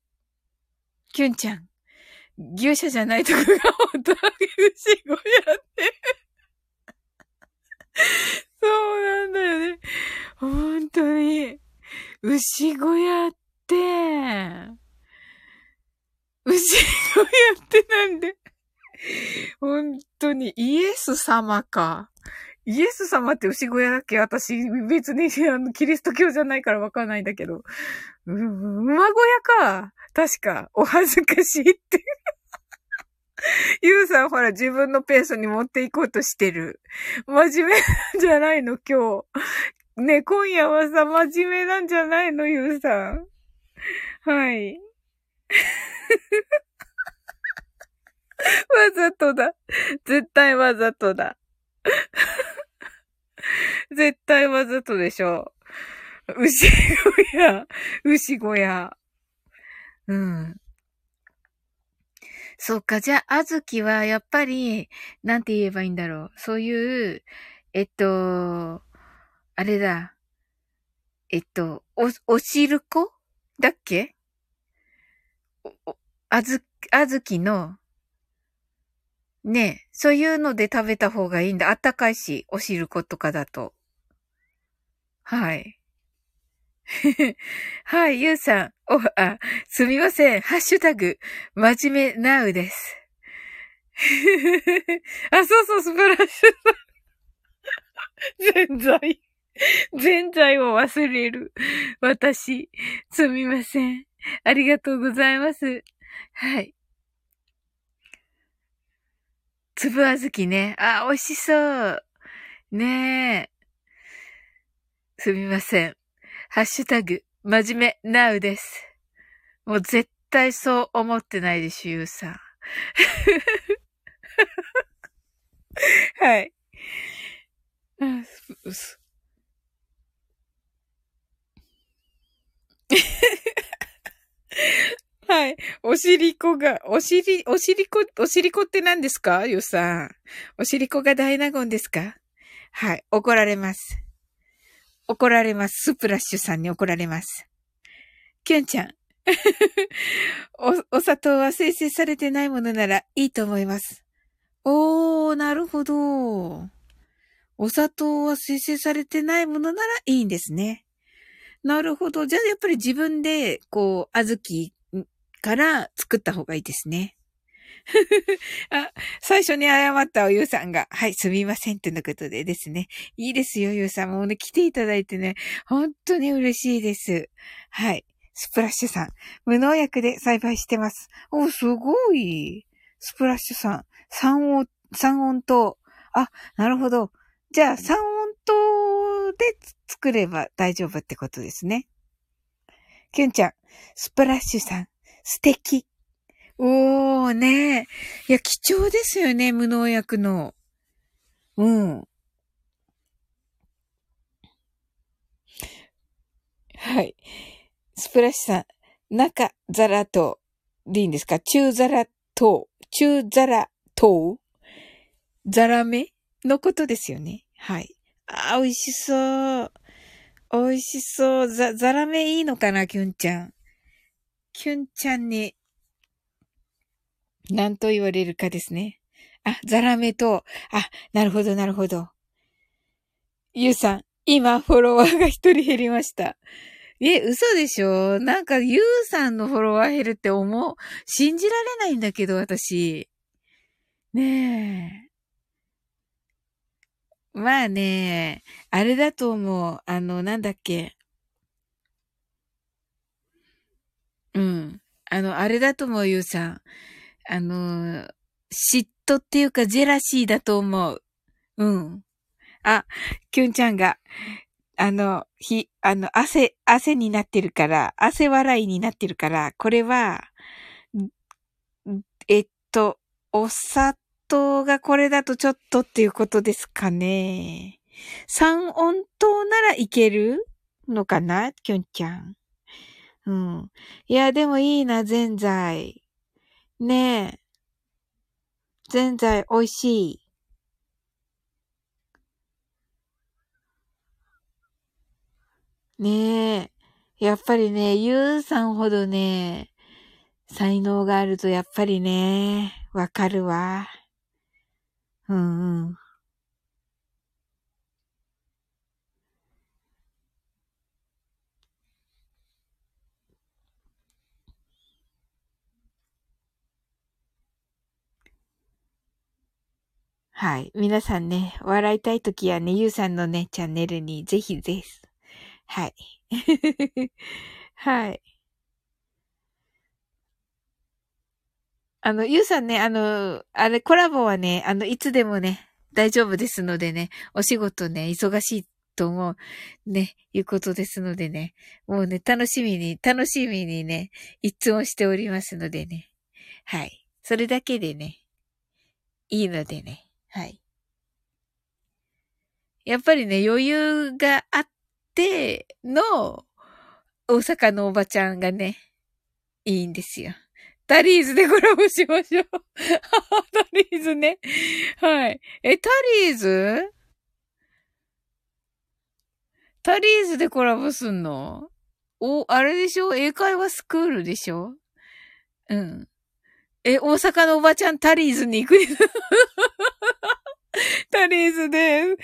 キュンちゃん、牛舎じゃないとこが本当は牛小屋って。そうなんだよね。本当に。牛小屋って、牛小屋ってなんで本当にイエス様か。イエス様って牛小屋だっけ？私、別に、あの、キリスト教じゃないからわかんないんだけど。う、馬小屋か。確か。お恥ずかしいってゆうさんほら自分のペースに持っていこうとしてる。真面目なんじゃないの今日。ね、今夜はさ、真面目なんじゃないの？ゆうさん。はい。わざとだ。絶対わざとだ。絶対わざとでしょ。牛小屋、牛小屋。うん。そっか、じゃあ、あずきは、やっぱり、なんて言えばいいんだろう。そういう、えっと、あれだ。えっと、お、おしるこだっけ？お、あず、あずきの、ね、そういうので食べた方がいいんだ。あったかいし、おしることかだと。はい。はい、ゆうさん。お、あ、すみません。ハッシュタグ、真面目なうです。あ、そうそう、素晴らしい。全在。全在を忘れる。私。すみません。ありがとうございます。はい。粒あずきね。あ、美味しそう。ねえ。すみません。ハッシュタグ、真面目、なうです。もう絶対そう思ってないでしょ、ゆうさん。はい。はい。おしりこが、おしり、おしりこ、おしりこって何ですか？ゆうさん。おしりこが大納言ですか？はい。怒られます。怒られます。スプラッシュさんに怒られます。キュンちゃん。お、お砂糖は生成されてないものならいいと思います。おー、なるほど。お砂糖は生成されてないものならいいんですね。なるほど。じゃあやっぱり自分で、こう、小豆から作った方がいいですね。あ、最初に謝ったおゆうさんが、はい、すみません、とのことでですね。いいですよ、ゆうさん。もうね、来ていただいてね、本当に嬉しいです。はい。スプラッシュさん。無農薬で栽培してます。お、すごい。スプラッシュさん。三音、三音糖。あ、なるほど。じゃあ、三音糖で作れば大丈夫ってことですね。キュンちゃん。スプラッシュさん。素敵。おー、ね。いや、貴重ですよね、無農薬の。うん。はい。スプラッシュさん、中ザラ糖でいいんですか？中ザラ糖、中ザラ糖ザラメのことですよね。はい。あ、美味しそう。美味しそう。ザ、ザラメいいのかな、キュンちゃん。キュンちゃんに何と言われるかですね。あ、ザラメと、あ、なるほど、なるほど。ゆうさん、今、フォロワーが一人減りました。え、嘘でしょ？なんか、ゆうさんのフォロワー減るって思う、信じられないんだけど、私。ねえ。まあね、あれだと思う。あの、なんだっけ？うん。あの、あれだと思う、ゆうさん。あの、嫉妬っていうかジェラシーだと思う。うん。あ、キュンちゃんが、あの、ひ、あの、汗、汗になってるから、汗笑いになってるから、これは、えっと、お砂糖がこれだとちょっとっていうことですかね。三温糖ならいけるのかなキュンちゃん。うん。いや、でもいいな、ぜんざい。ねえ。ぜんざい美味しい。ねえ。やっぱりね、ゆうさんほどね、才能があるとやっぱりね、わかるわ。うんうん。はい。皆さんね、笑いたいときはね、ゆうさんのね、チャンネルにぜひです。はい。はい。あの、ゆうさんね、あの、あれ、コラボはね、あの、いつでもね、大丈夫ですのでね、お仕事ね、忙しいと思う、ね、いうことですのでね、もうね、楽しみに、楽しみにね、いつもしておりますのでね。はい。それだけでね、いいのでね。はい。やっぱりね、余裕があっての、大阪のおばちゃんがね、いいんですよ。タリーズでコラボしましょう。タリーズね。はい。え、タリーズ？タリーズでコラボすんの？お、あれでしょ？英会話スクールでしょ？うん。え、大阪のおばちゃんタリーズに行く？タリーズです。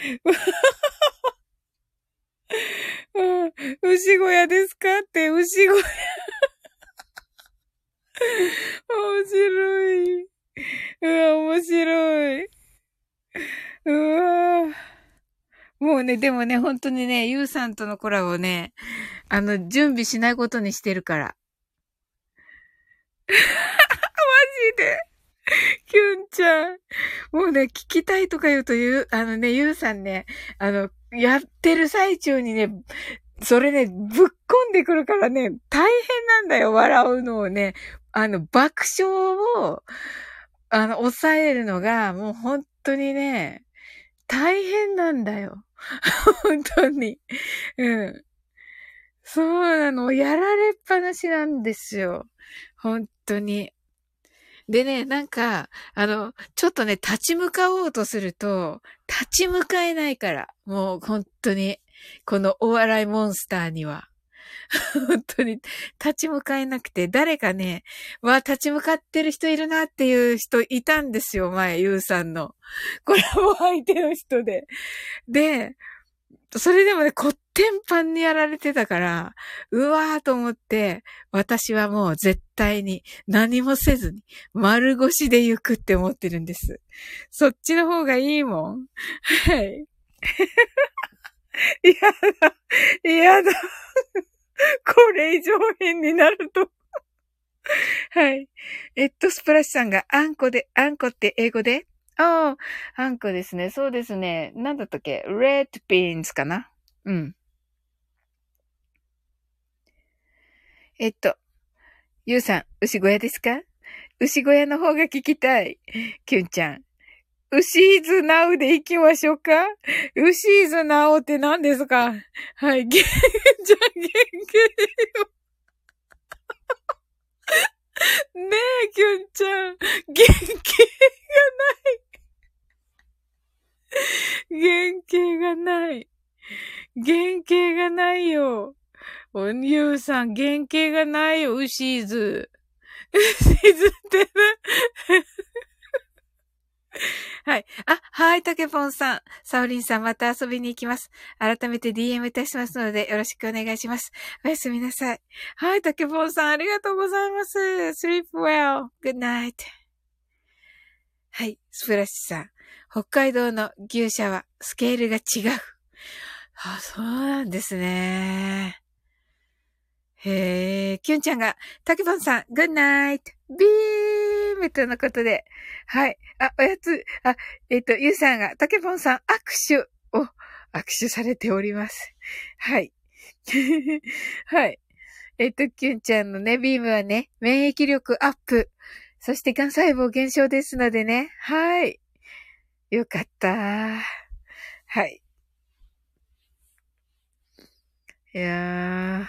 うん、牛小屋ですか？って牛小屋。面白い。うわ、面白い。うわもうね、でもね、本当にね、ゆうさんとのコラボね、あの、準備しないことにしてるから。マジで。キュンちゃん。もうね、聞きたいとか言うと言う、あのね、ゆうさんね、あの、やってる最中にね、それね、ぶっこんでくるからね、大変なんだよ、笑うのをね。あの、爆笑を、あの、抑えるのが、もう本当にね、大変なんだよ。本当に。うん。そうなの。やられっぱなしなんですよ。本当に。でね、なんか、あの、ちょっとね、立ち向かおうとすると、立ち向かえないから。もう本当に、このお笑いモンスターには。本当に立ち向かえなくて、誰かね、わ、立ち向かってる人いるなっていう人いたんですよ、前、ゆうさんの。これも相手の人で。で、それでもね、こってんぱんにやられてたから、うわーと思って、私はもう絶対に何もせずに丸腰で行くって思ってるんです。そっちの方がいいもん。はい。やだ、やだ。これ以上変になるとはい。えっと、スプラッシュさんが、あんこで、あんこって英語で？ああ、あんこですね。そうですね。なんだったっけ ?red beans かな？うん。えっと、ゆうさん、牛小屋ですか？牛小屋の方が聞きたい。きゅんちゃん。ウシーズナウで行きましょうか？ウシーズナウって何ですか？はい、げ、じゃあ、げんけよ。ねえ、きゅんちゃん。元気がない。原型がない。原型がないよ。おゆうさん、原型がないよ、ウシーズ。ウシーズってね。はい。あ、はい、タケポンさん。サオリンさん、また遊びに行きます。改めて DM いたしますので、よろしくお願いします。おやすみなさい。はい、タケポンさん、ありがとうございます。sleep well.good night. はい、スプラッシュさん。北海道の牛舎はスケールが違う。あ、そうなんですね。へえ、キュンちゃんが、タケポンさん、グッナイト、ビームとのことで。はい。あ、おやつ、あ、えっ、ー、と、ゆうさんが、タケポンさん、握手を、握手されております。はい。はい。えっ、ー、と、キュンちゃんのね、ビームはね、免疫力アップ。そして、癌細胞減少ですのでね。はい。よかった。はい。いやー。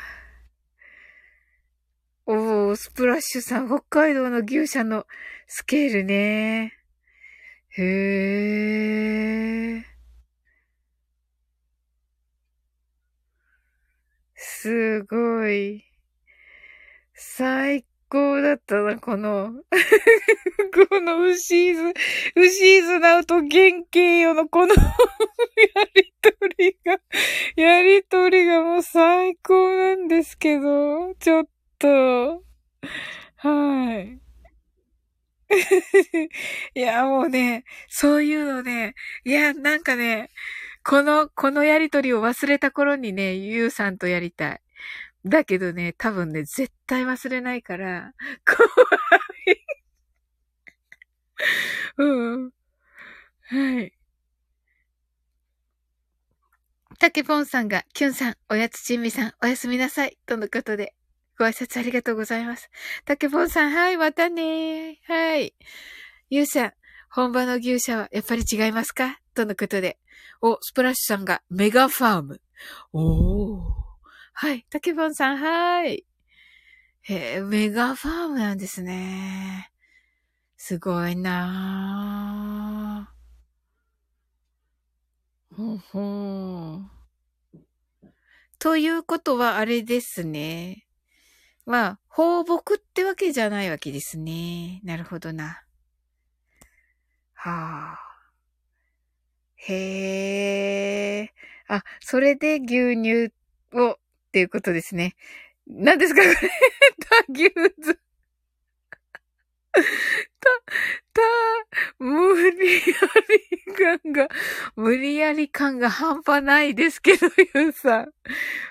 おー、スプラッシュさん、北海道の牛舎のスケールね。へー。すごい。最高だったな、この このウシーズ、ウシーズナウと原型よのこの やりとりが、やりとりがもう最高なんですけど、ちょっと、はい。いや、もうね、そういうのね、いや、なんかね、この、このやりとりを忘れた頃にね、ゆうさんとやりたい。だけどね、多分ね、絶対忘れないから、怖い。うん。はい。たけぽんさんが、きゅんさん、おやつちんみさん、おやすみなさい。とのことで、ご挨拶ありがとうございます。たけぽんさん、はい、またねはい。ゆうさん、本場の牛舎はやっぱり違いますか？とのことで。お、スプラッシュさんが、メガファーム。おー。はい。竹本さん、はい。へえ、メガファームなんですね。すごいなぁ。ほほー。ということはあれですね。まあ、放牧ってわけじゃないわけですね。なるほどな。はあ。へえ。あ、それで牛乳をっていうことですね。何ですかこれ。タギューズ。た、た、無理やり感が、無理やり感が半端ないですけど、ゆうさん。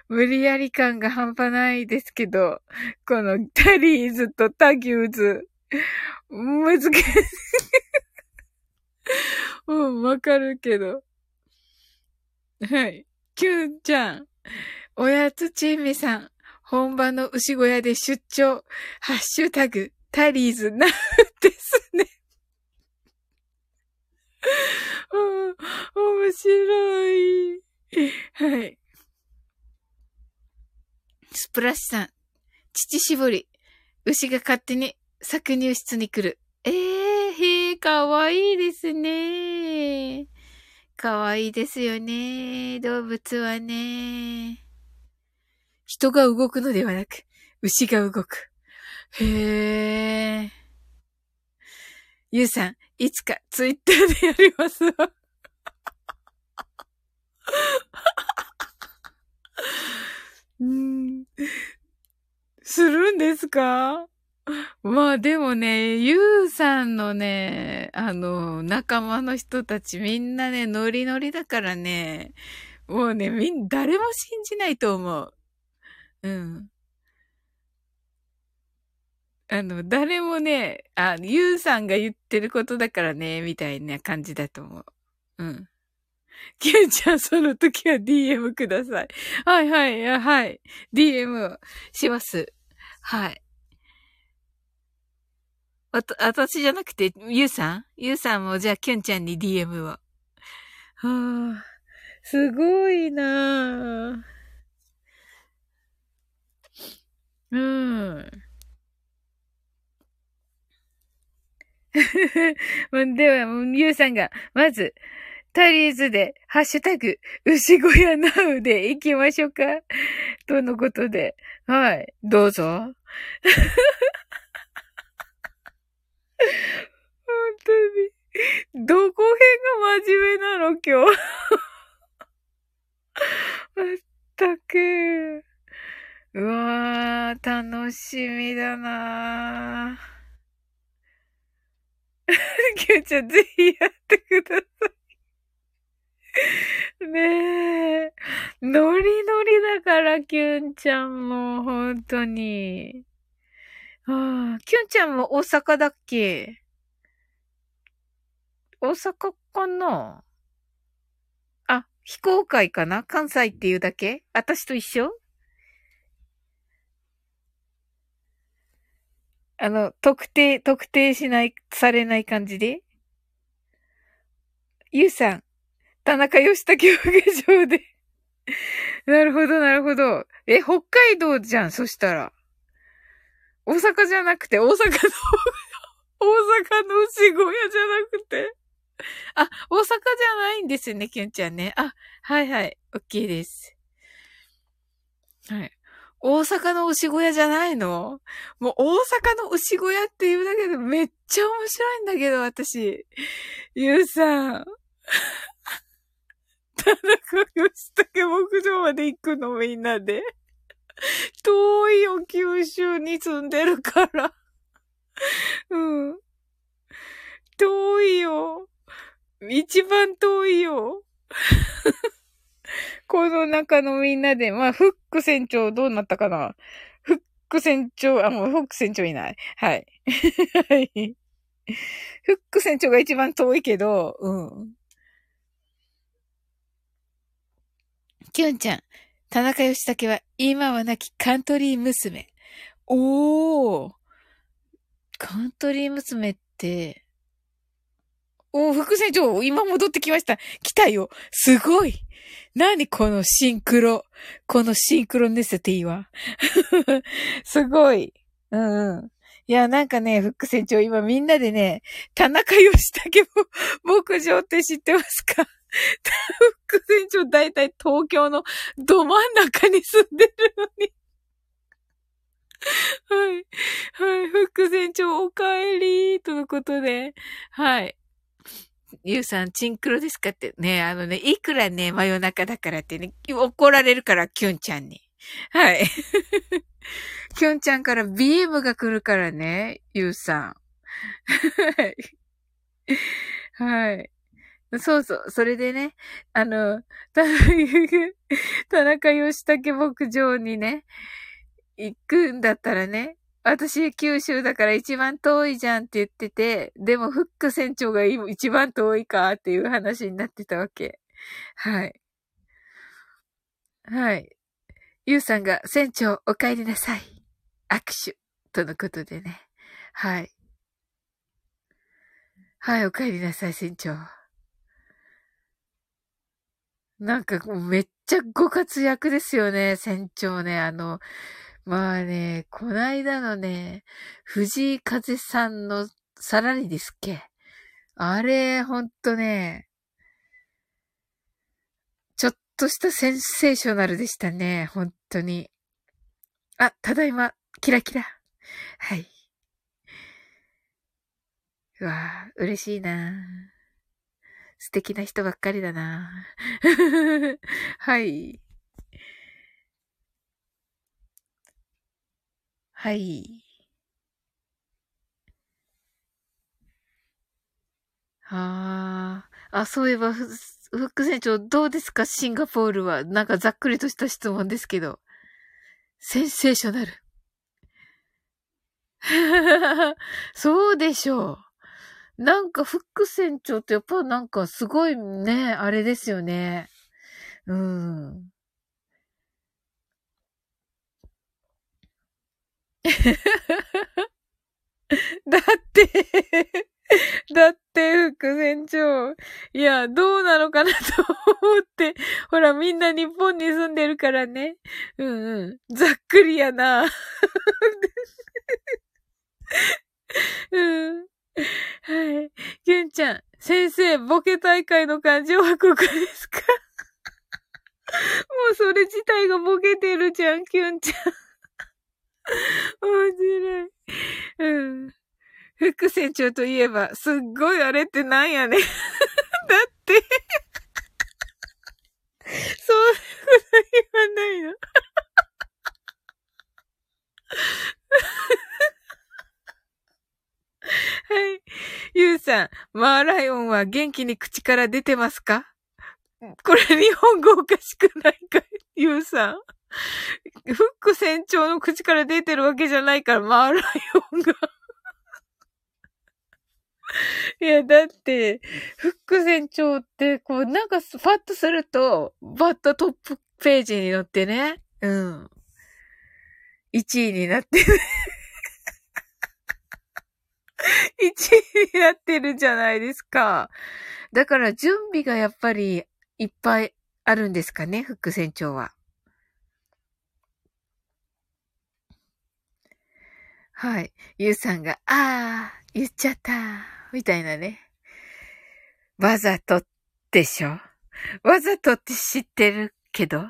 無理やり感が半端ないですけど、このタリーズとタギューズ、難しい。うん、わかるけど。はい。キュンちゃん。おやつちんみさん、本場の牛小屋で出張、ハッシュタグ、タリーズな、ですね。面白い。はい。スプラッシュさん、乳搾り、牛が勝手に搾乳室に来る。ええー、へえ、かわいいですね。かわいいですよね。動物はね。人が動くのではなく、牛が動く。へえ。ゆうさん、いつかツイッターでやりますわ。うん。するんですか？まあでもね、ゆうさんのね、あの、仲間の人たちみんなね、ノリノリだからね、もうね、みん、誰も信じないと思う。うん。あの、誰もね、あ、ゆうさんが言ってることだからね、みたいな感じだと思う。うん。キュンちゃん、その時は DM ください。はいはい、はい。DM します。はい。あた、私じゃなくて、ゆうさん？ゆうさんもじゃあ、キュンちゃんに DM を。はあ、すごいなぁ。うーん。では、ゆうさんが、まず、タリーズで、ハッシュタグ、牛小屋ナウで行きましょうか。とのことで。はい。どうぞ。本当に。どこ辺が真面目なの、今日。まったく。うわー、楽しみだなぁ。キュンちゃん、ぜひやってください。ねえ。ノリノリだから、キュンちゃんも、本当に。ああ、キュンちゃんも大阪だっけ？大阪かな？あ、非公開かな？関西っていうだけ？私と一緒？あの、特定、特定しない、されない感じで？ゆうさん、田中義武保下場で なるほど、なるほど。え、北海道じゃん、そしたら。大阪じゃなくて、大阪の 大阪の牛小屋じゃなくて。あ、大阪じゃないんですよね、きゅんちゃんね。あ、はいはい、オッケーです。はい。大阪の牛小屋じゃないの？もう大阪の牛小屋っていうだけでめっちゃ面白いんだけど、私。ゆうさん。田中義武牧場まで行くの？みんなで。遠いよ、九州に住んでるから。うん。遠いよ。一番遠いよ。この中のみんなで、まあ、フック船長どうなったかな？フック船長、あ、もうフック船長いない。はい。フック船長が一番遠いけど、うん。キュンちゃん、田中義武は今は亡きカントリー娘。おー。カントリー娘って、お、副船長、今戻ってきました。来たよ。すごい。何このシンクロ。このシンクロネセティは。すごい。うんうん。いや、なんかね、副船長、今みんなでね、田中義武も 牧場って知ってますか？副船長大体東京のど真ん中に住んでるのに はい。はい。副船長お帰りとのことで。はい。ゆうさん、チンクロですかってね、あのね、いくらね、真夜中だからってね、怒られるから、キュンちゃんに。はい。キュンちゃんから BM が来るからね、ゆうさん。はい。はい。そうそう。それでね、あの、田中義武牧場にね、行くんだったらね、私九州だから一番遠いじゃんって言ってて、でもフック船長が一番遠いかっていう話になってたわけ。はい。はい。ゆうさんが船長お帰りなさい。握手。とのことでね。はい。はい、お帰りなさい、船長。なんかめっちゃご活躍ですよね、船長ね。あの、まあね、こないだのね、藤井風さんのさらにですっけ。あれ、ほんとね、ちょっとしたセンセーショナルでしたね、本当に。あ、ただいま、キラキラ。はい。うわぁ、嬉しいな素敵な人ばっかりだな はい。はい。ああ。あ、そういえば、フック船長、どうですか？シンガポールは。なんかざっくりとした質問ですけど。センセーショナル。そうでしょう。なんか、フック船長ってやっぱなんかすごいね、あれですよね。うん。だってだって、副船長。いや、どうなのかなと思って。ほら、みんな日本に住んでるからね。うんうん。ざっくりやな。うん。はい。ケンちゃん、先生、ボケ大会の漢字はここですか？もうそれ自体がボケてるじゃん、キュンちゃん。面白い。うん。副船長といえば、すっごいあれってなんやねん。だって そういうこと言わないの。はい。ゆうさん、マーライオンは元気に口から出てますか？これ日本語おかしくないかゆうさん。フック船長の口から出てるわけじゃないから、マーライオンがいや、だって、フック船長って、こう、なんか、ファッとすると、バッとトップページに載ってね。うん。1位になってる。1位になってるじゃないですか。だから準備がやっぱりいっぱいあるんですかね、フック船長は。はい。ゆうさんが、あー、言っちゃった。みたいなね。わざとでしょ？わざとって知ってるけど？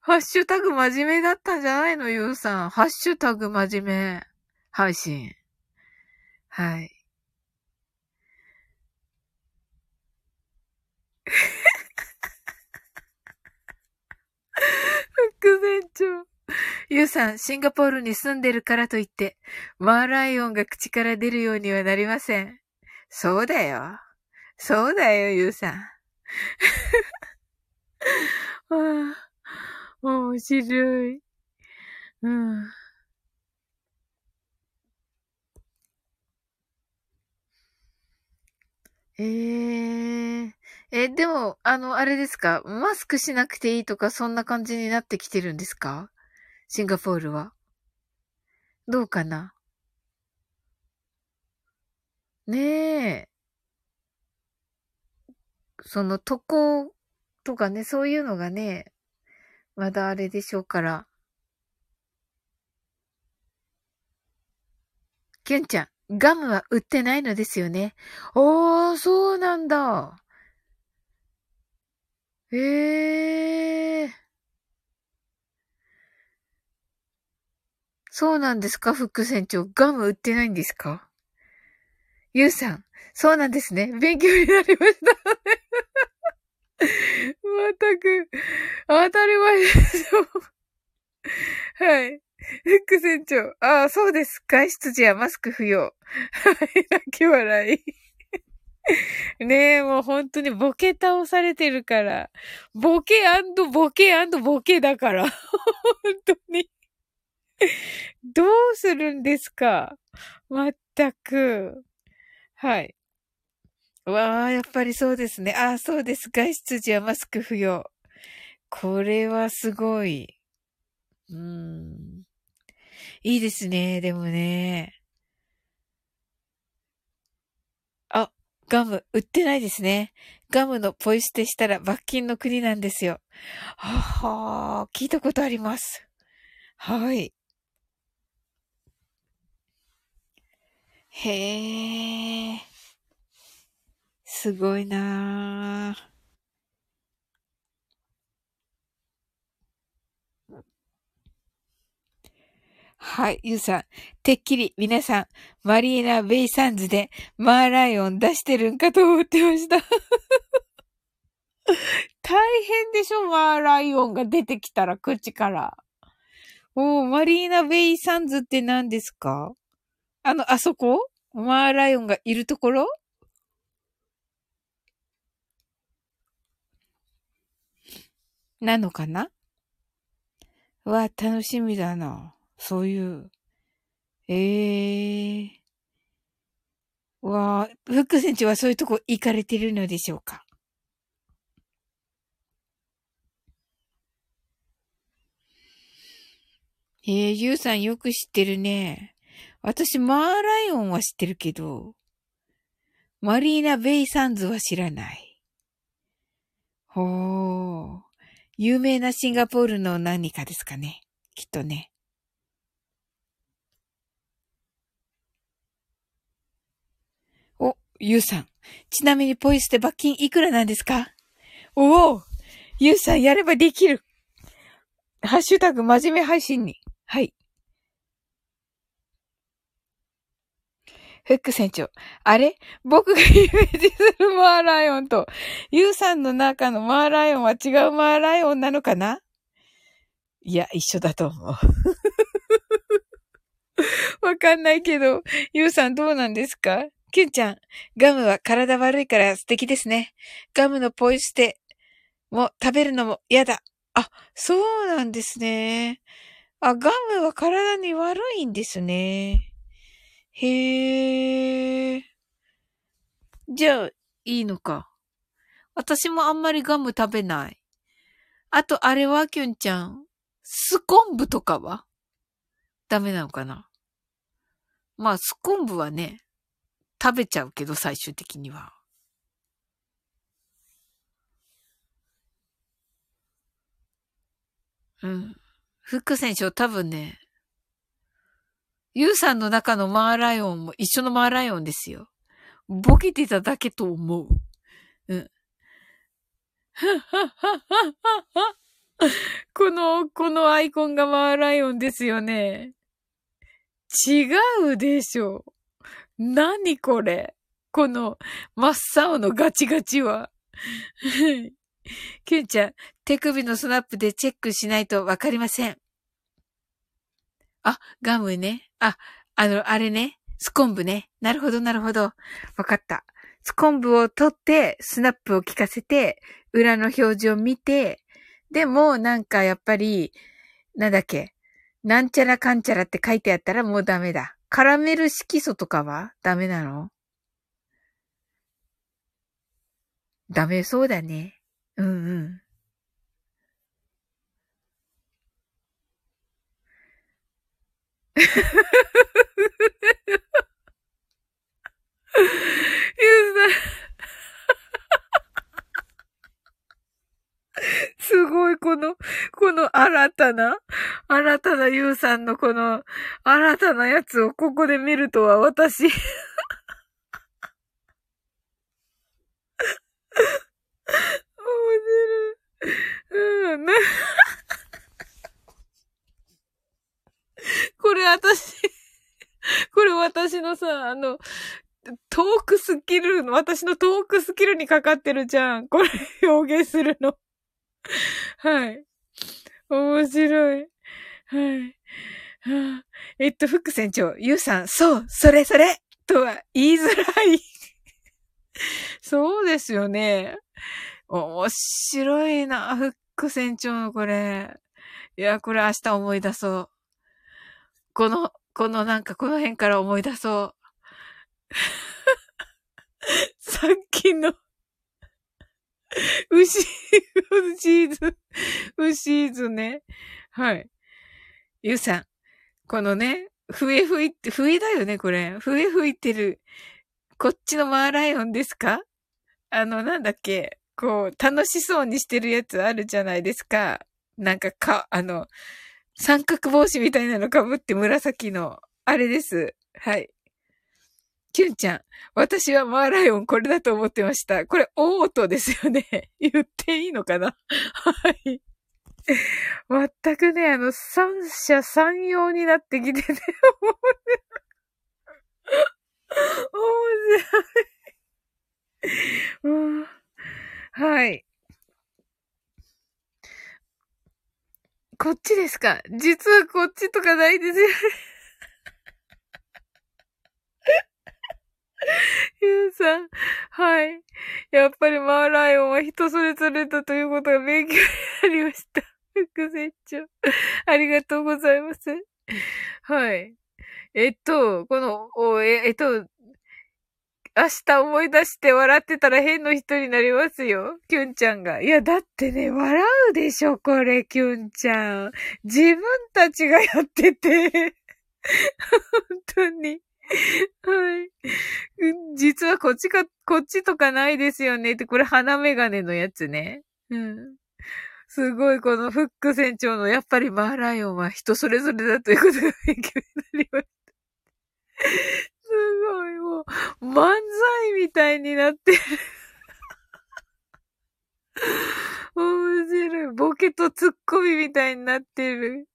ハッシュタグ真面目だったんじゃないの？ゆうさん。ハッシュタグ真面目配信。はい。副船長。ゆうさん、シンガポールに住んでるからといって、マーライオンが口から出るようにはなりません。そうだよ。そうだよ、ゆうさん。ああ、面白い。うん。ええー、え、でも、あの、あれですか？マスクしなくていいとか、そんな感じになってきてるんですか？シンガポールは？どうかな？ねえ。その渡航とかね、そういうのがね、まだあれでしょうから。キュンちゃん、ガムは売ってないのですよね？おー、そうなんだ。ええー。そうなんですか？副船長。ガム売ってないんですか？ゆうさん。そうなんですね。勉強になりました。まったく、当たり前です。はい。フック船長。ああ、そうです。外出時はマスク不要。はい。泣き笑い。ねえ、もう本当にボケ倒されてるから。ボケボケボケだから。本当に。どうするんですか？まったく。はい。わあ、やっぱりそうですね。ああ、そうです。外出時はマスク不要。これはすごい。うん。いいですね。でもね。あ、ガム、売ってないですね。ガムのポイ捨てしたら罰金の国なんですよ。はは聞いたことあります。はい。へえ。すごいなぁ。はい、ゆうさん。てっきり皆さん、マリーナ・ベイサンズでマーライオン出してるんかと思ってました。大変でしょ、マーライオンが出てきたら、口から。おー、マリーナ・ベイサンズって何ですか？あの、あそこ？マーライオンがいるところ？なのかな？わ、楽しみだな。そういう。ええー。わフック船長はそういうとこ行かれてるのでしょうか？ええー、ゆうさんよく知ってるね。私、マーライオンは知ってるけど、マリーナ・ベイ・サンズは知らない。ほー。有名なシンガポールの何かですかね。きっとね。お、ゆうさん。ちなみにポイ捨て罰金いくらなんですか？おおゆうさんやればできるハッシュタグ真面目配信に。はい。フック船長。あれ？僕がイメージするマーライオンと、ユウさんの中のマーライオンは違うマーライオンなのかな？いや、一緒だと思う。わかんないけど、ユウさんどうなんですか？キュンちゃん、ガムは体悪いから素敵ですね。ガムのポイ捨ても食べるのも嫌だ。あ、そうなんですね。あ、ガムは体に悪いんですね。へえ。じゃあ、いいのか。私もあんまりガム食べない。あと、あれは、きゅんちゃん。スコンブとかは？ダメなのかな？まあ、スコンブはね、食べちゃうけど、最終的には。うん。フック選手多分ね、ユウさんの中のマーライオンも一緒のマーライオンですよ。ボケてただけと思う。うん。この、このアイコンがマーライオンですよね。違うでしょ。何これこの真っ青のガチガチは。キュンちゃん、手首のスナップでチェックしないとわかりません。あ、ガムね。あ、あの、あれね。スコンブね。なるほど、なるほど。わかった。スコンブを取って、スナップを効かせて、裏の表示を見て、でも、なんかやっぱり、なんだっけ。なんちゃらかんちゃらって書いてあったらもうダメだ。カラメル色素とかはダメなの？ダメそうだね。うんうん。ゆうさん。すごい、この、この新たな、新たなゆうさんのこの、新たなやつをここで見るとは、私。面白い。うん、ね。これ私 これ私のさ、あの、トークスキル、私のトークスキルにかかってるじゃん。これ表現するの。はい。面白い。はい。あ、えっと、副船長、ゆうさん、そう、それそれとは言いづらい。そうですよね。面白いな、副船長のこれ。いや、これ明日思い出そう。この、このなんかこの辺から思い出そう。さっきの牛、牛図、牛図ね。はい。ゆうさん。このね、笛吹いて、笛だよね、これ。笛吹いてる。こっちのマーライオンですか？あの、なんだっけ？こう、楽しそうにしてるやつあるじゃないですか。なんかか、あの、三角帽子みたいなの被って紫の、あれです。はい。キュンちゃん、私はマーライオンこれだと思ってました。これ、オートですよね。言っていいのかな？はい。全くね、あの、三者三様になってきて て、面白い。うん、はい。こっちですか？実はこっちとかないですよ。ゆうさん。はい。やっぱりマーライオンは人それぞれだということが勉強になりました。副船長。ありがとうございます。はい。えっと、この、おえ、えっと、明日思い出して笑ってたら変の人になりますよ。キュンちゃんが。いや、だってね、笑うでしょ、これ、キュンちゃん。自分たちがやってて。本当に。はい。実はこっちか、こっちとかないですよねって、これ鼻メガネのやつね。うん。すごい、このフック船長のやっぱりマーライオンは人それぞれだということが勉強になりました。すごい、もう、漫才みたいになってる。面白い。ボケとツッコミみたいになってる。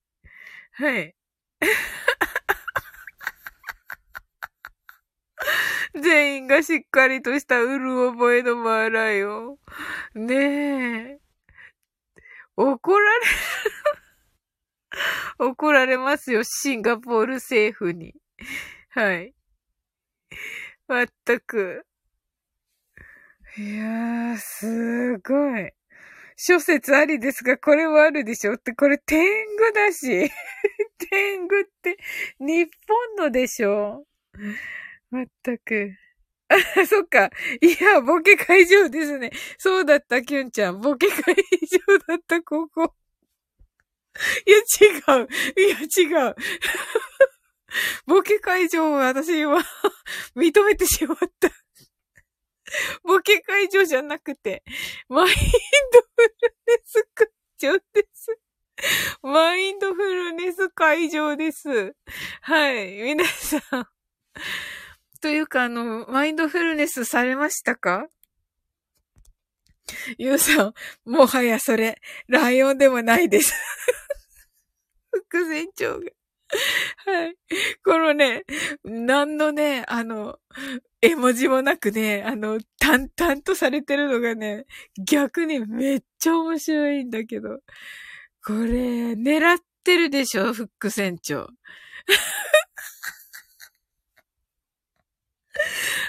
はい。全員がしっかりとしたうる覚えのマーライオン。ねえ。怒られ怒られますよ、シンガポール政府に。はい。まったく。いやー、すごい。諸説ありですが、これもあるでしょって、これ天狗だし。天狗って日本のでしょまったく。あ、そっか。いや、ボケ会場ですね。そうだった、キュンちゃん。ボケ会場だった、ここ。いや、違う。いや、違う。ボケ会場を私は 認めてしまった。ボケ会場じゃなくて、マインドフルネス会場です。マインドフルネス会場です。はい。皆さん。というか、あの、マインドフルネスされましたか？ゆうさん、もはやそれ、ライオンでもないです。副船長が。はい。このね、何のね、あの、絵文字もなくね、あの、淡々とされてるのがね、逆にめっちゃ面白いんだけど。これ、狙ってるでしょ、フック船長。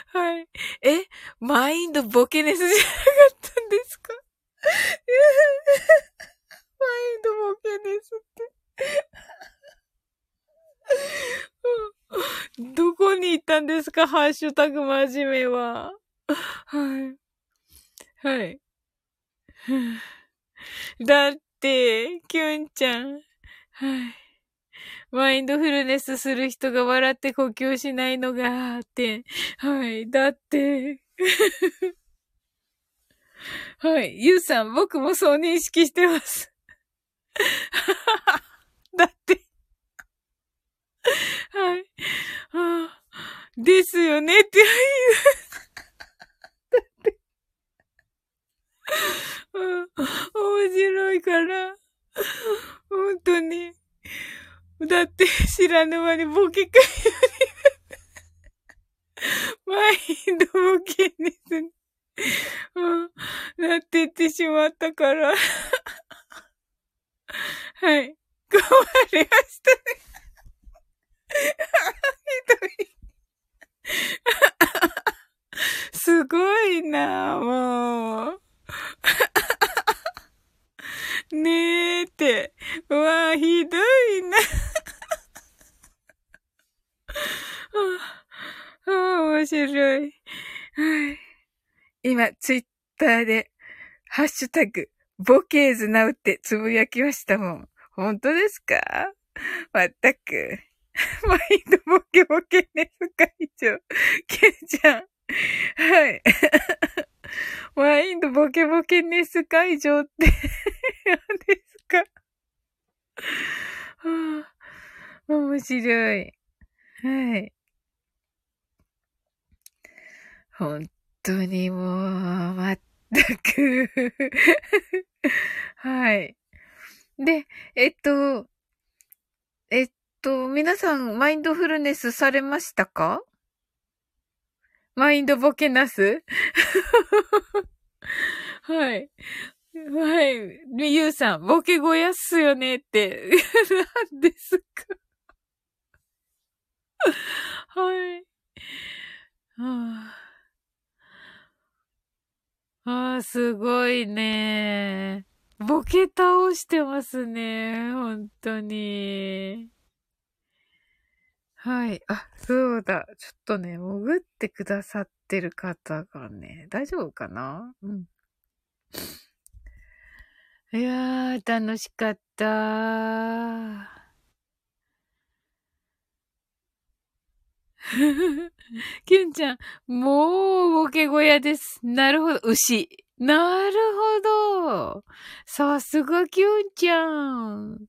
はい。え、マインドボケネスじゃなかったんですか？マインドボケネスって。どこに行ったんですか？ハッシュタグ真面目は。はい。はい。だって、キュンちゃん。はい。マインドフルネスする人が笑って呼吸しないのが、って。はい。だって。はい。ゆうさん、僕もそう認識してます。だって。はい。はあ、ですよねって、だって、面白いから、本当に。だって知らぬ間にボケかより、マインドボケですね。なってってしまったから。はい。困りましたね。ひどい。すごいな、もう。ねえって。うわぁ、ひどいな。ああ、面白い。はい。今、ツイッターで、ハッシュタグ、ボケーズナウってつぶやきましたもん。本当ですか？まったく。マインドボケボケネス会長。ケンちゃん。はい。マインドボケボケネス会場って何ですか？はあ、面白い。はい。本当にもう、まったくはい。で、えっと、えっと、皆さん、マインドフルネスされましたか？マインドボケナス はい。はい。ゆうさん、ボケ小屋っすよねって。何ですか？はい。はあ、ああ、すごいね。ボケ倒してますね。本当に。はい。あ、そうだ。ちょっとね、潜ってくださってる方がね、大丈夫かな？うん。いやー、楽しかったー。キュンちゃん、もうボケ小屋です。なるほど。牛。なるほど。さすがキュンちゃん。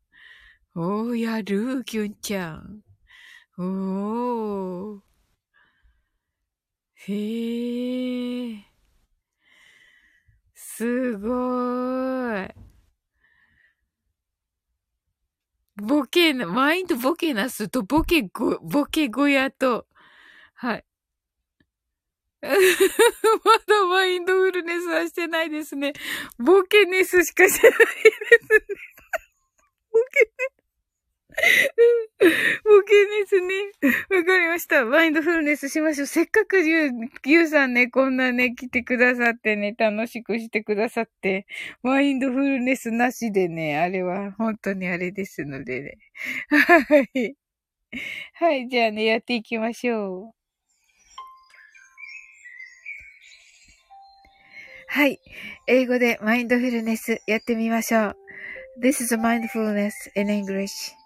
おー、やる、キュンちゃん。おー。へえ。すごーい。ボケな、マインドボケなすとボケご、ボケ小屋と、はい。まだマインドフルネスはしてないですね。ボケネスしかしてないですね。ボケネス。ボケですね。わかりました。マインドフルネスしましょう。せっかくゆう、ゆうさんね、こんなね、来てくださってね、楽しくしてくださって、マインドフルネスなしでね、あれは本当にあれですのでね。はい。はい、じゃあね、やっていきましょう。はい。英語でマインドフルネスやってみましょう。This is mindfulness in English.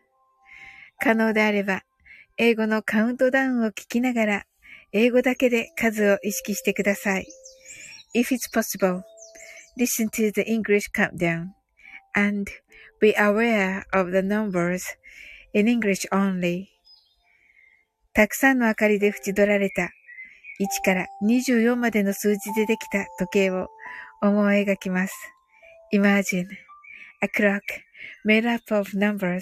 可能であれば、英語のカウントダウンを聞きながら、英語だけで数を意識してください。If it's possible, listen to the English countdown and be aware of the numbers in English only. たくさんの明かりで縁取られた1から24までの数字でできた時計を思い描きます。Imagine a clock made up of numbers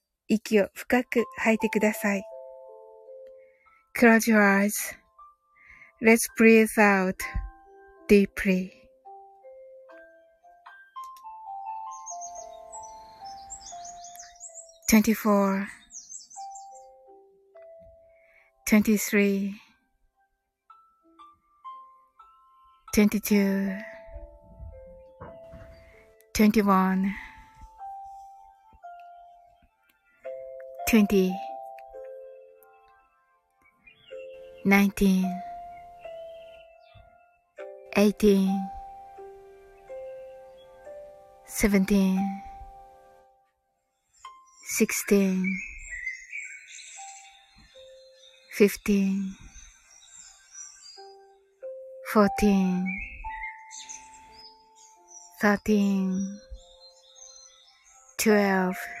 息を深く吐いてください。Close your eyes.Let's breathe out deeply. Twenty-four, twenty-three, twenty-two, twenty-one. Twenty, nineteen, eighteen, seventeen, sixteen, fifteen, fourteen, thirteen, twelve. 19 18 17 16 15 14 13 12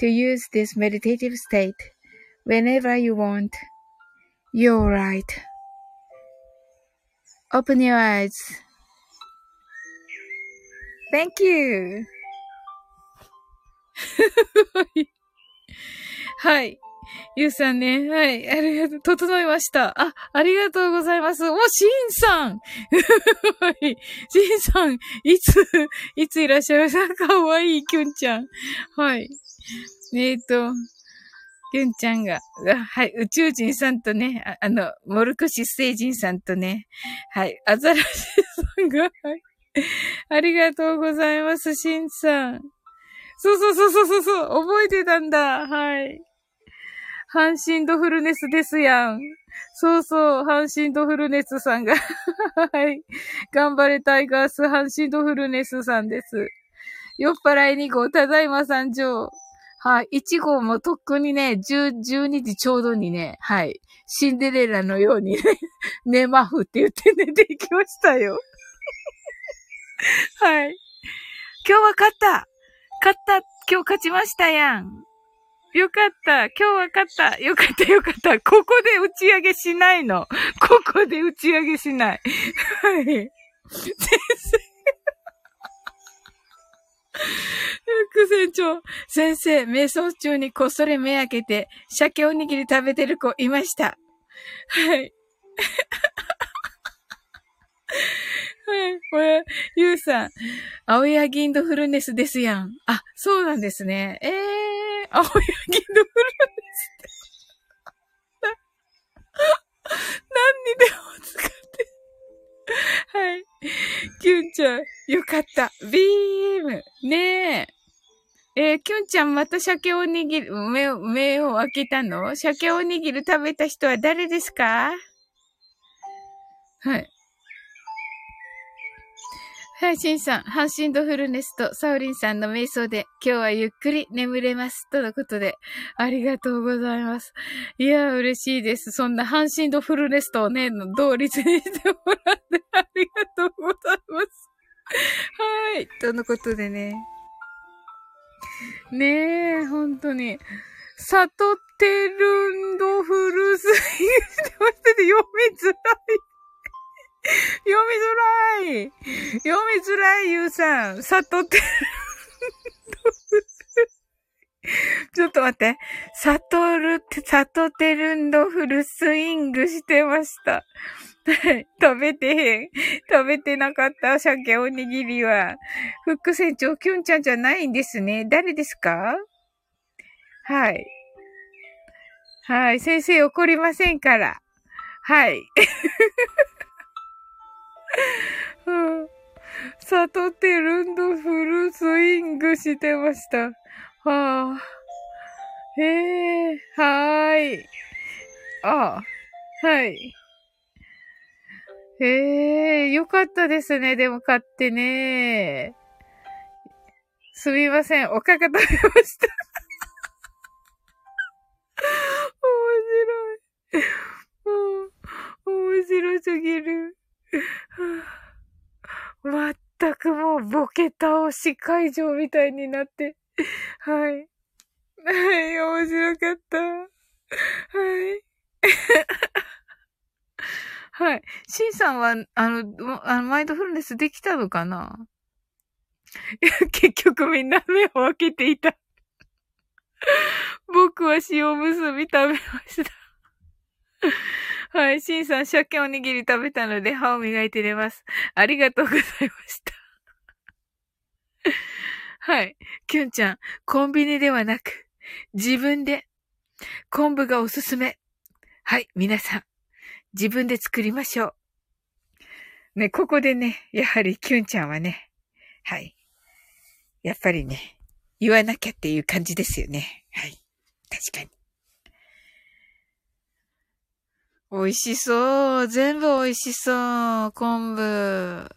to use this meditative state whenever you want. You're right. Open your eyes. Thank you. はい。ゆうさんね。はい。ありがとう。整いました。あ、ありがとうございます。お、しんさんはい。しんさん、いつ、いついらっしゃいましたかわいい、きゅんちゃん。はい。えっ、と、きゅんちゃんが、はい、宇宙人さんとね、ああの、モルクシス星人さんとね、はい、アザラシさんが、はい。ありがとうございます、しんさん。そうそうそうそうそう、覚えてたんだ。はい。阪神ドフルネスですやん。そうそう、阪神ドフルネスさんが はい。頑張れタイガース阪神ドフルネスさんです。酔っ払い2号、ただいま参上。はい。1号もとっくにね、10、12時ちょうどにね、はい。シンデレラのようにね、寝まふって言って寝ていきましたよ。はい。今日は勝った勝った今日勝ちましたやん。よかった。今日は勝った。よかった、よかった。ここで打ち上げしないの。ここで打ち上げしない。はい。先生。副船長、先生、瞑想中にこっそり目開けて、鮭おにぎり食べてる子いました。はい。はい。これ、ゆうさん、青柳インドフルネスですやん。あ、そうなんですね。えー、青柳インドフルネスって。何にでも使って。はい。キュンちゃん、よかった。ビーム。ねえ。えー、キュンちゃんまた鮭おにぎり、目を、目を開けたの？鮭おにぎり食べた人は誰ですか？はい。はいしんさん、ハンシンドフルネスとサウリンさんの瞑想で今日はゆっくり眠れます。とのことで、ありがとうございます。いや、嬉しいです。そんなハンシンドフルネスとね、の同率にしてもらってありがとうございます。はい。とのことでね。ねえ、本当に。サトテルンドフルスイングしてましてて読みづらい。読みづらい読みづらい、ゆうさん。さとって、ちょっと待って。サトルって、サトテルンドフルスイングしてました。食べてへん。食べてなかった、鮭おにぎりは。副船長、キュンちゃんじゃないんですね。誰ですか？はい。はい。先生怒りませんから。はい。サトテルンドフルスイングしてました。はあ。へえ、はーい。ああ、はい。へえ、よかったですね。でも買ってね。すみません。おかか食べました。ボケ倒し会場みたいになって。はい。はい、面白かった。はい。はい。シンさんは、あの、あのマインドフルネスできたのかな？結局みんな目を開けていた。僕は塩むすび食べました。はい。シンさん、鮭おにぎり食べたので歯を磨いて寝ます。ありがとうございました。はい。キュンちゃん、コンビニではなく、自分で、昆布がおすすめ。はい。皆さん、自分で作りましょう。ね、ここでね、やはりキュンちゃんはね、はい。やっぱりね、言わなきゃっていう感じですよね。はい。確かに。美味しそう。全部美味しそう。昆布、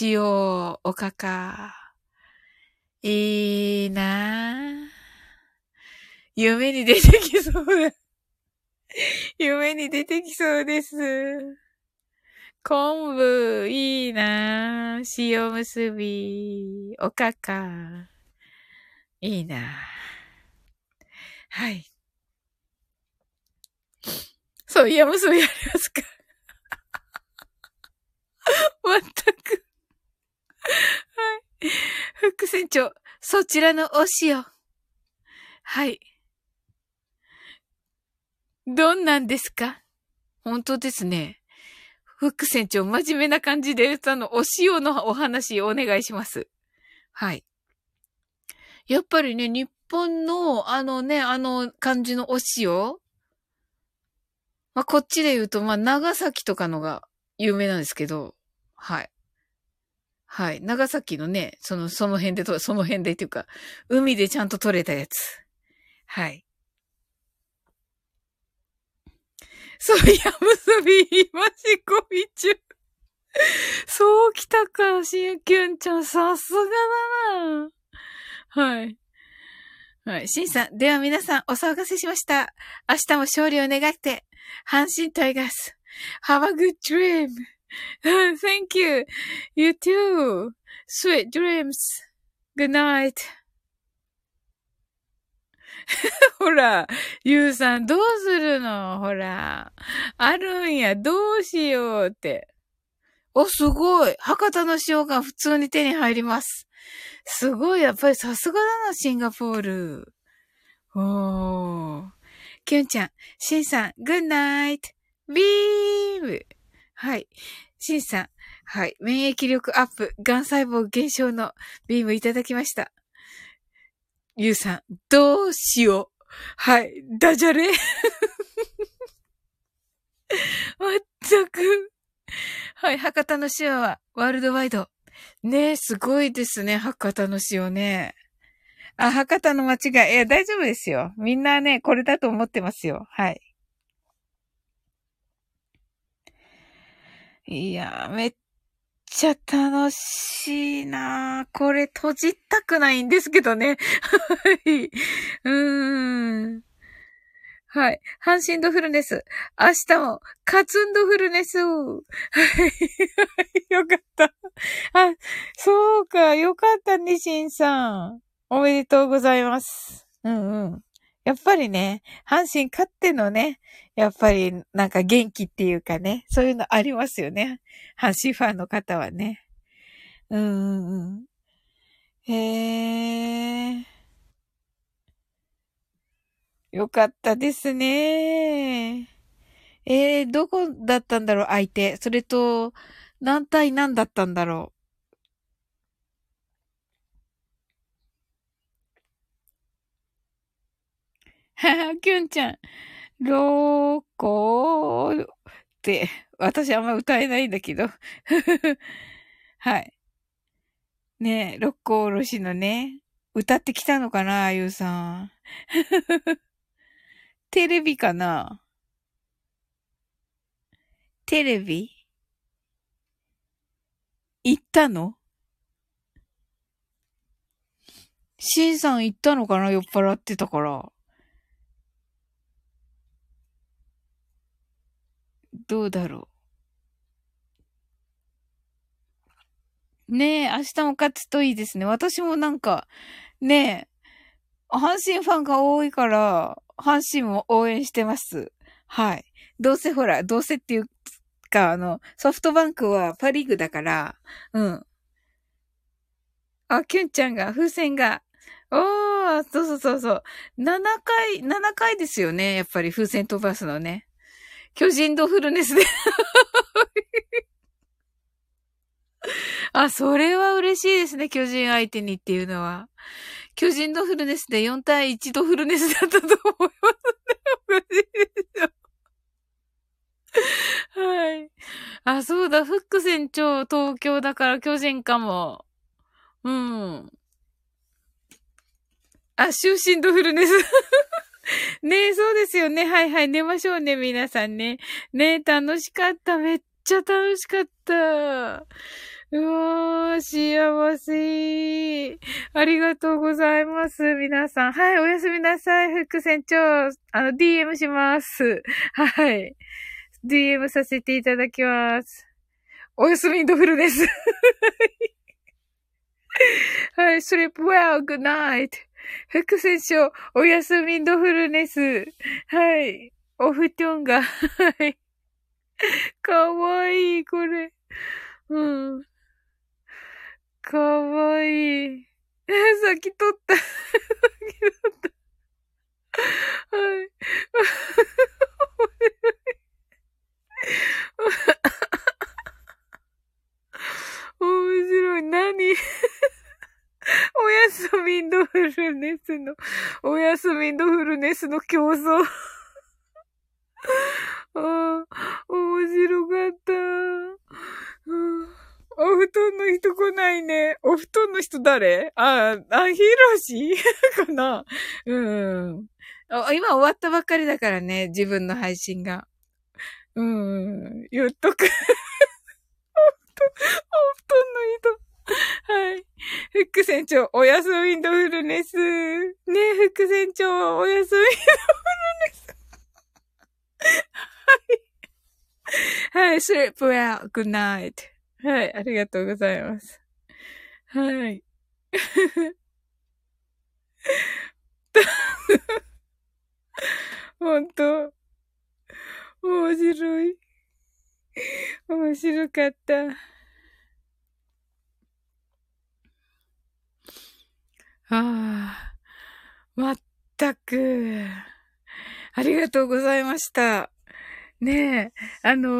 塩、おかか。いいなぁ。夢に出てきそうだ。夢に出てきそうです。昆布、いいなぁ。塩結び、おかか。いいなぁ。はい。そう、いや、もうそうやりますか。まったく。はい。副船長、そちらのお塩。はい。どんなんですか？本当ですね。副船長、真面目な感じで、あの、お塩のお話お願いします。はい。やっぱりね、日本の、あのね、あの感じのお塩まあ、こっちで言うと、まあ、長崎とかのが有名なんですけど、はい。はい。長崎のね、その、その辺でと、その辺でっていうか、海でちゃんと取れたやつ。はい。そうい、やむすび、今しこみ中。そうきたか、しんきゅんちゃん、さすがだな。はい。はい。しんさん、では皆さん、お騒がせしました。明日も勝利を願って、阪神タイガース。Have a good dream. Thank you. You too. Sweet dreams. Good night. ほら、ゆうさんどうするの？ほら。あるんや、どうしようって。お、すごい。博多の塩が普通に手に入ります。すごい。やっぱりさすがだな、シンガポール。おー。キュンちゃん、シンさん、グッナイト、ビーム。はい。シンさん、はい。免疫力アップ、癌細胞減少のビームいただきました。ゆうさん、どうしよう。はい。ダジャレ。まったく。はい。博多の塩はワールドワイド。ねえ、すごいですね。博多の塩ね。あ、博多の間違い。いや、大丈夫ですよ。みんなね、これだと思ってますよ。はい。いや、めっちゃ楽しいなこれ閉じたくないんですけどね。はい。うーん。はい。阪神ドフルネス。明日も、カツンドフルネス。はい。よかった。あ、そうか。よかったね、しんさん。おめでとうございます。うんうん。やっぱりね、阪神勝ってのね、やっぱりなんか元気っていうかね、そういうのありますよね。阪神ファンの方はね。うんうんうん。へえ。よかったですね。えー、どこだったんだろう、相手。それと、何対何だったんだろう。はは、きゅんちゃん。ロコーって、私あんま歌えないんだけど。はい。ねえ、六甲おろしのね、歌ってきたのかな、あゆうさん。テレビかな？テレビ？行ったの？シンさん行ったのかな酔っ払ってたから。どうだろう。ねえ、明日も勝つといいですね。私もなんか、ねえ、阪神ファンが多いから、阪神も応援してます。はい。どうせほら、どうせっていうか、あの、ソフトバンクはパリーグだから、うん。あ、キュンちゃんが、風船が、おー、そうそうそうそう。7回、7回ですよね。やっぱり風船飛ばすのね。巨人ドフルネスで あ、それは嬉しいですね。巨人相手にっていうのは。巨人ドフルネスで4対1ドフルネスだったと思いますね。おかしいですよ。はい。あ、そうだ。フック船長東京だから巨人かも。うん。あ、就寝ドフルネス。ねえ、そうですよね。はいはい。寝ましょうね、皆さんね。ねえ、楽しかった。めっちゃ楽しかった。うわー、幸せ。ありがとうございます。皆さん。はい、おやすみなさい。副船長。あの、DM します。はい。DM させていただきます。おやすみドフルです。はい、sleep well, good night. 副船長、おやすみドフルネス。はい。お布団が、はい。かわいい、これ。うん。かわいい。え、さっき撮った。さっき撮った。はい。面白い。何？おやすみドフルネスの、おやすみドフルネスの競争。ああ、面白かった。お布団の人来ないね。お布団の人誰？あ、あ、ヒロシ？かな？うん。今終わったばっかりだからね、自分の配信が。うん、言っとく。お布団、お布団の人。はい。フック船長、おやすみドフルネス。ねえ、フック船長、おやすみドフルネス。はい。はい、sleep well, good night. はい、ありがとうございます。はい。ほんと、面白い。面白かった。ああ、まったく。ありがとうございました。ねえ、あの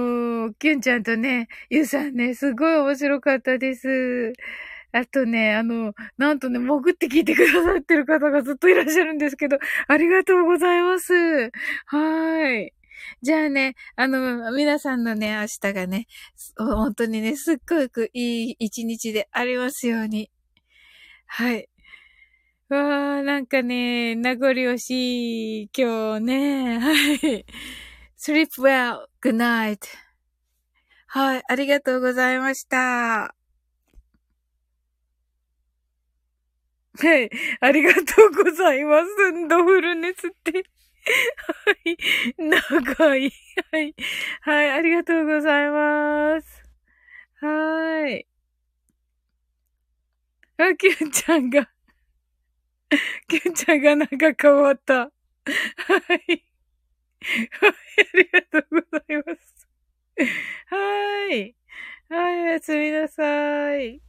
ー、キュンちゃんとね、ゆうさんね、すごい面白かったです。あとね、あの、なんとね、潜って聞いてくださってる方がずっといらっしゃるんですけど、ありがとうございます。はーい。じゃあね、あの、皆さんのね、明日がね、本当にね、すっごくいい一日でありますように。はい。わー、なんかね、名残惜しい、今日ね。はい。sleep well, good night. はい、ありがとうございました。はい、ありがとうございます。ドフルネスって。はい、長い。はい、はい、ありがとうございます。はい。あきゅんちゃんが けんちゃんがなんか変わった。はい。はい、ありがとうございます。はーい。はい、おやすみなさい。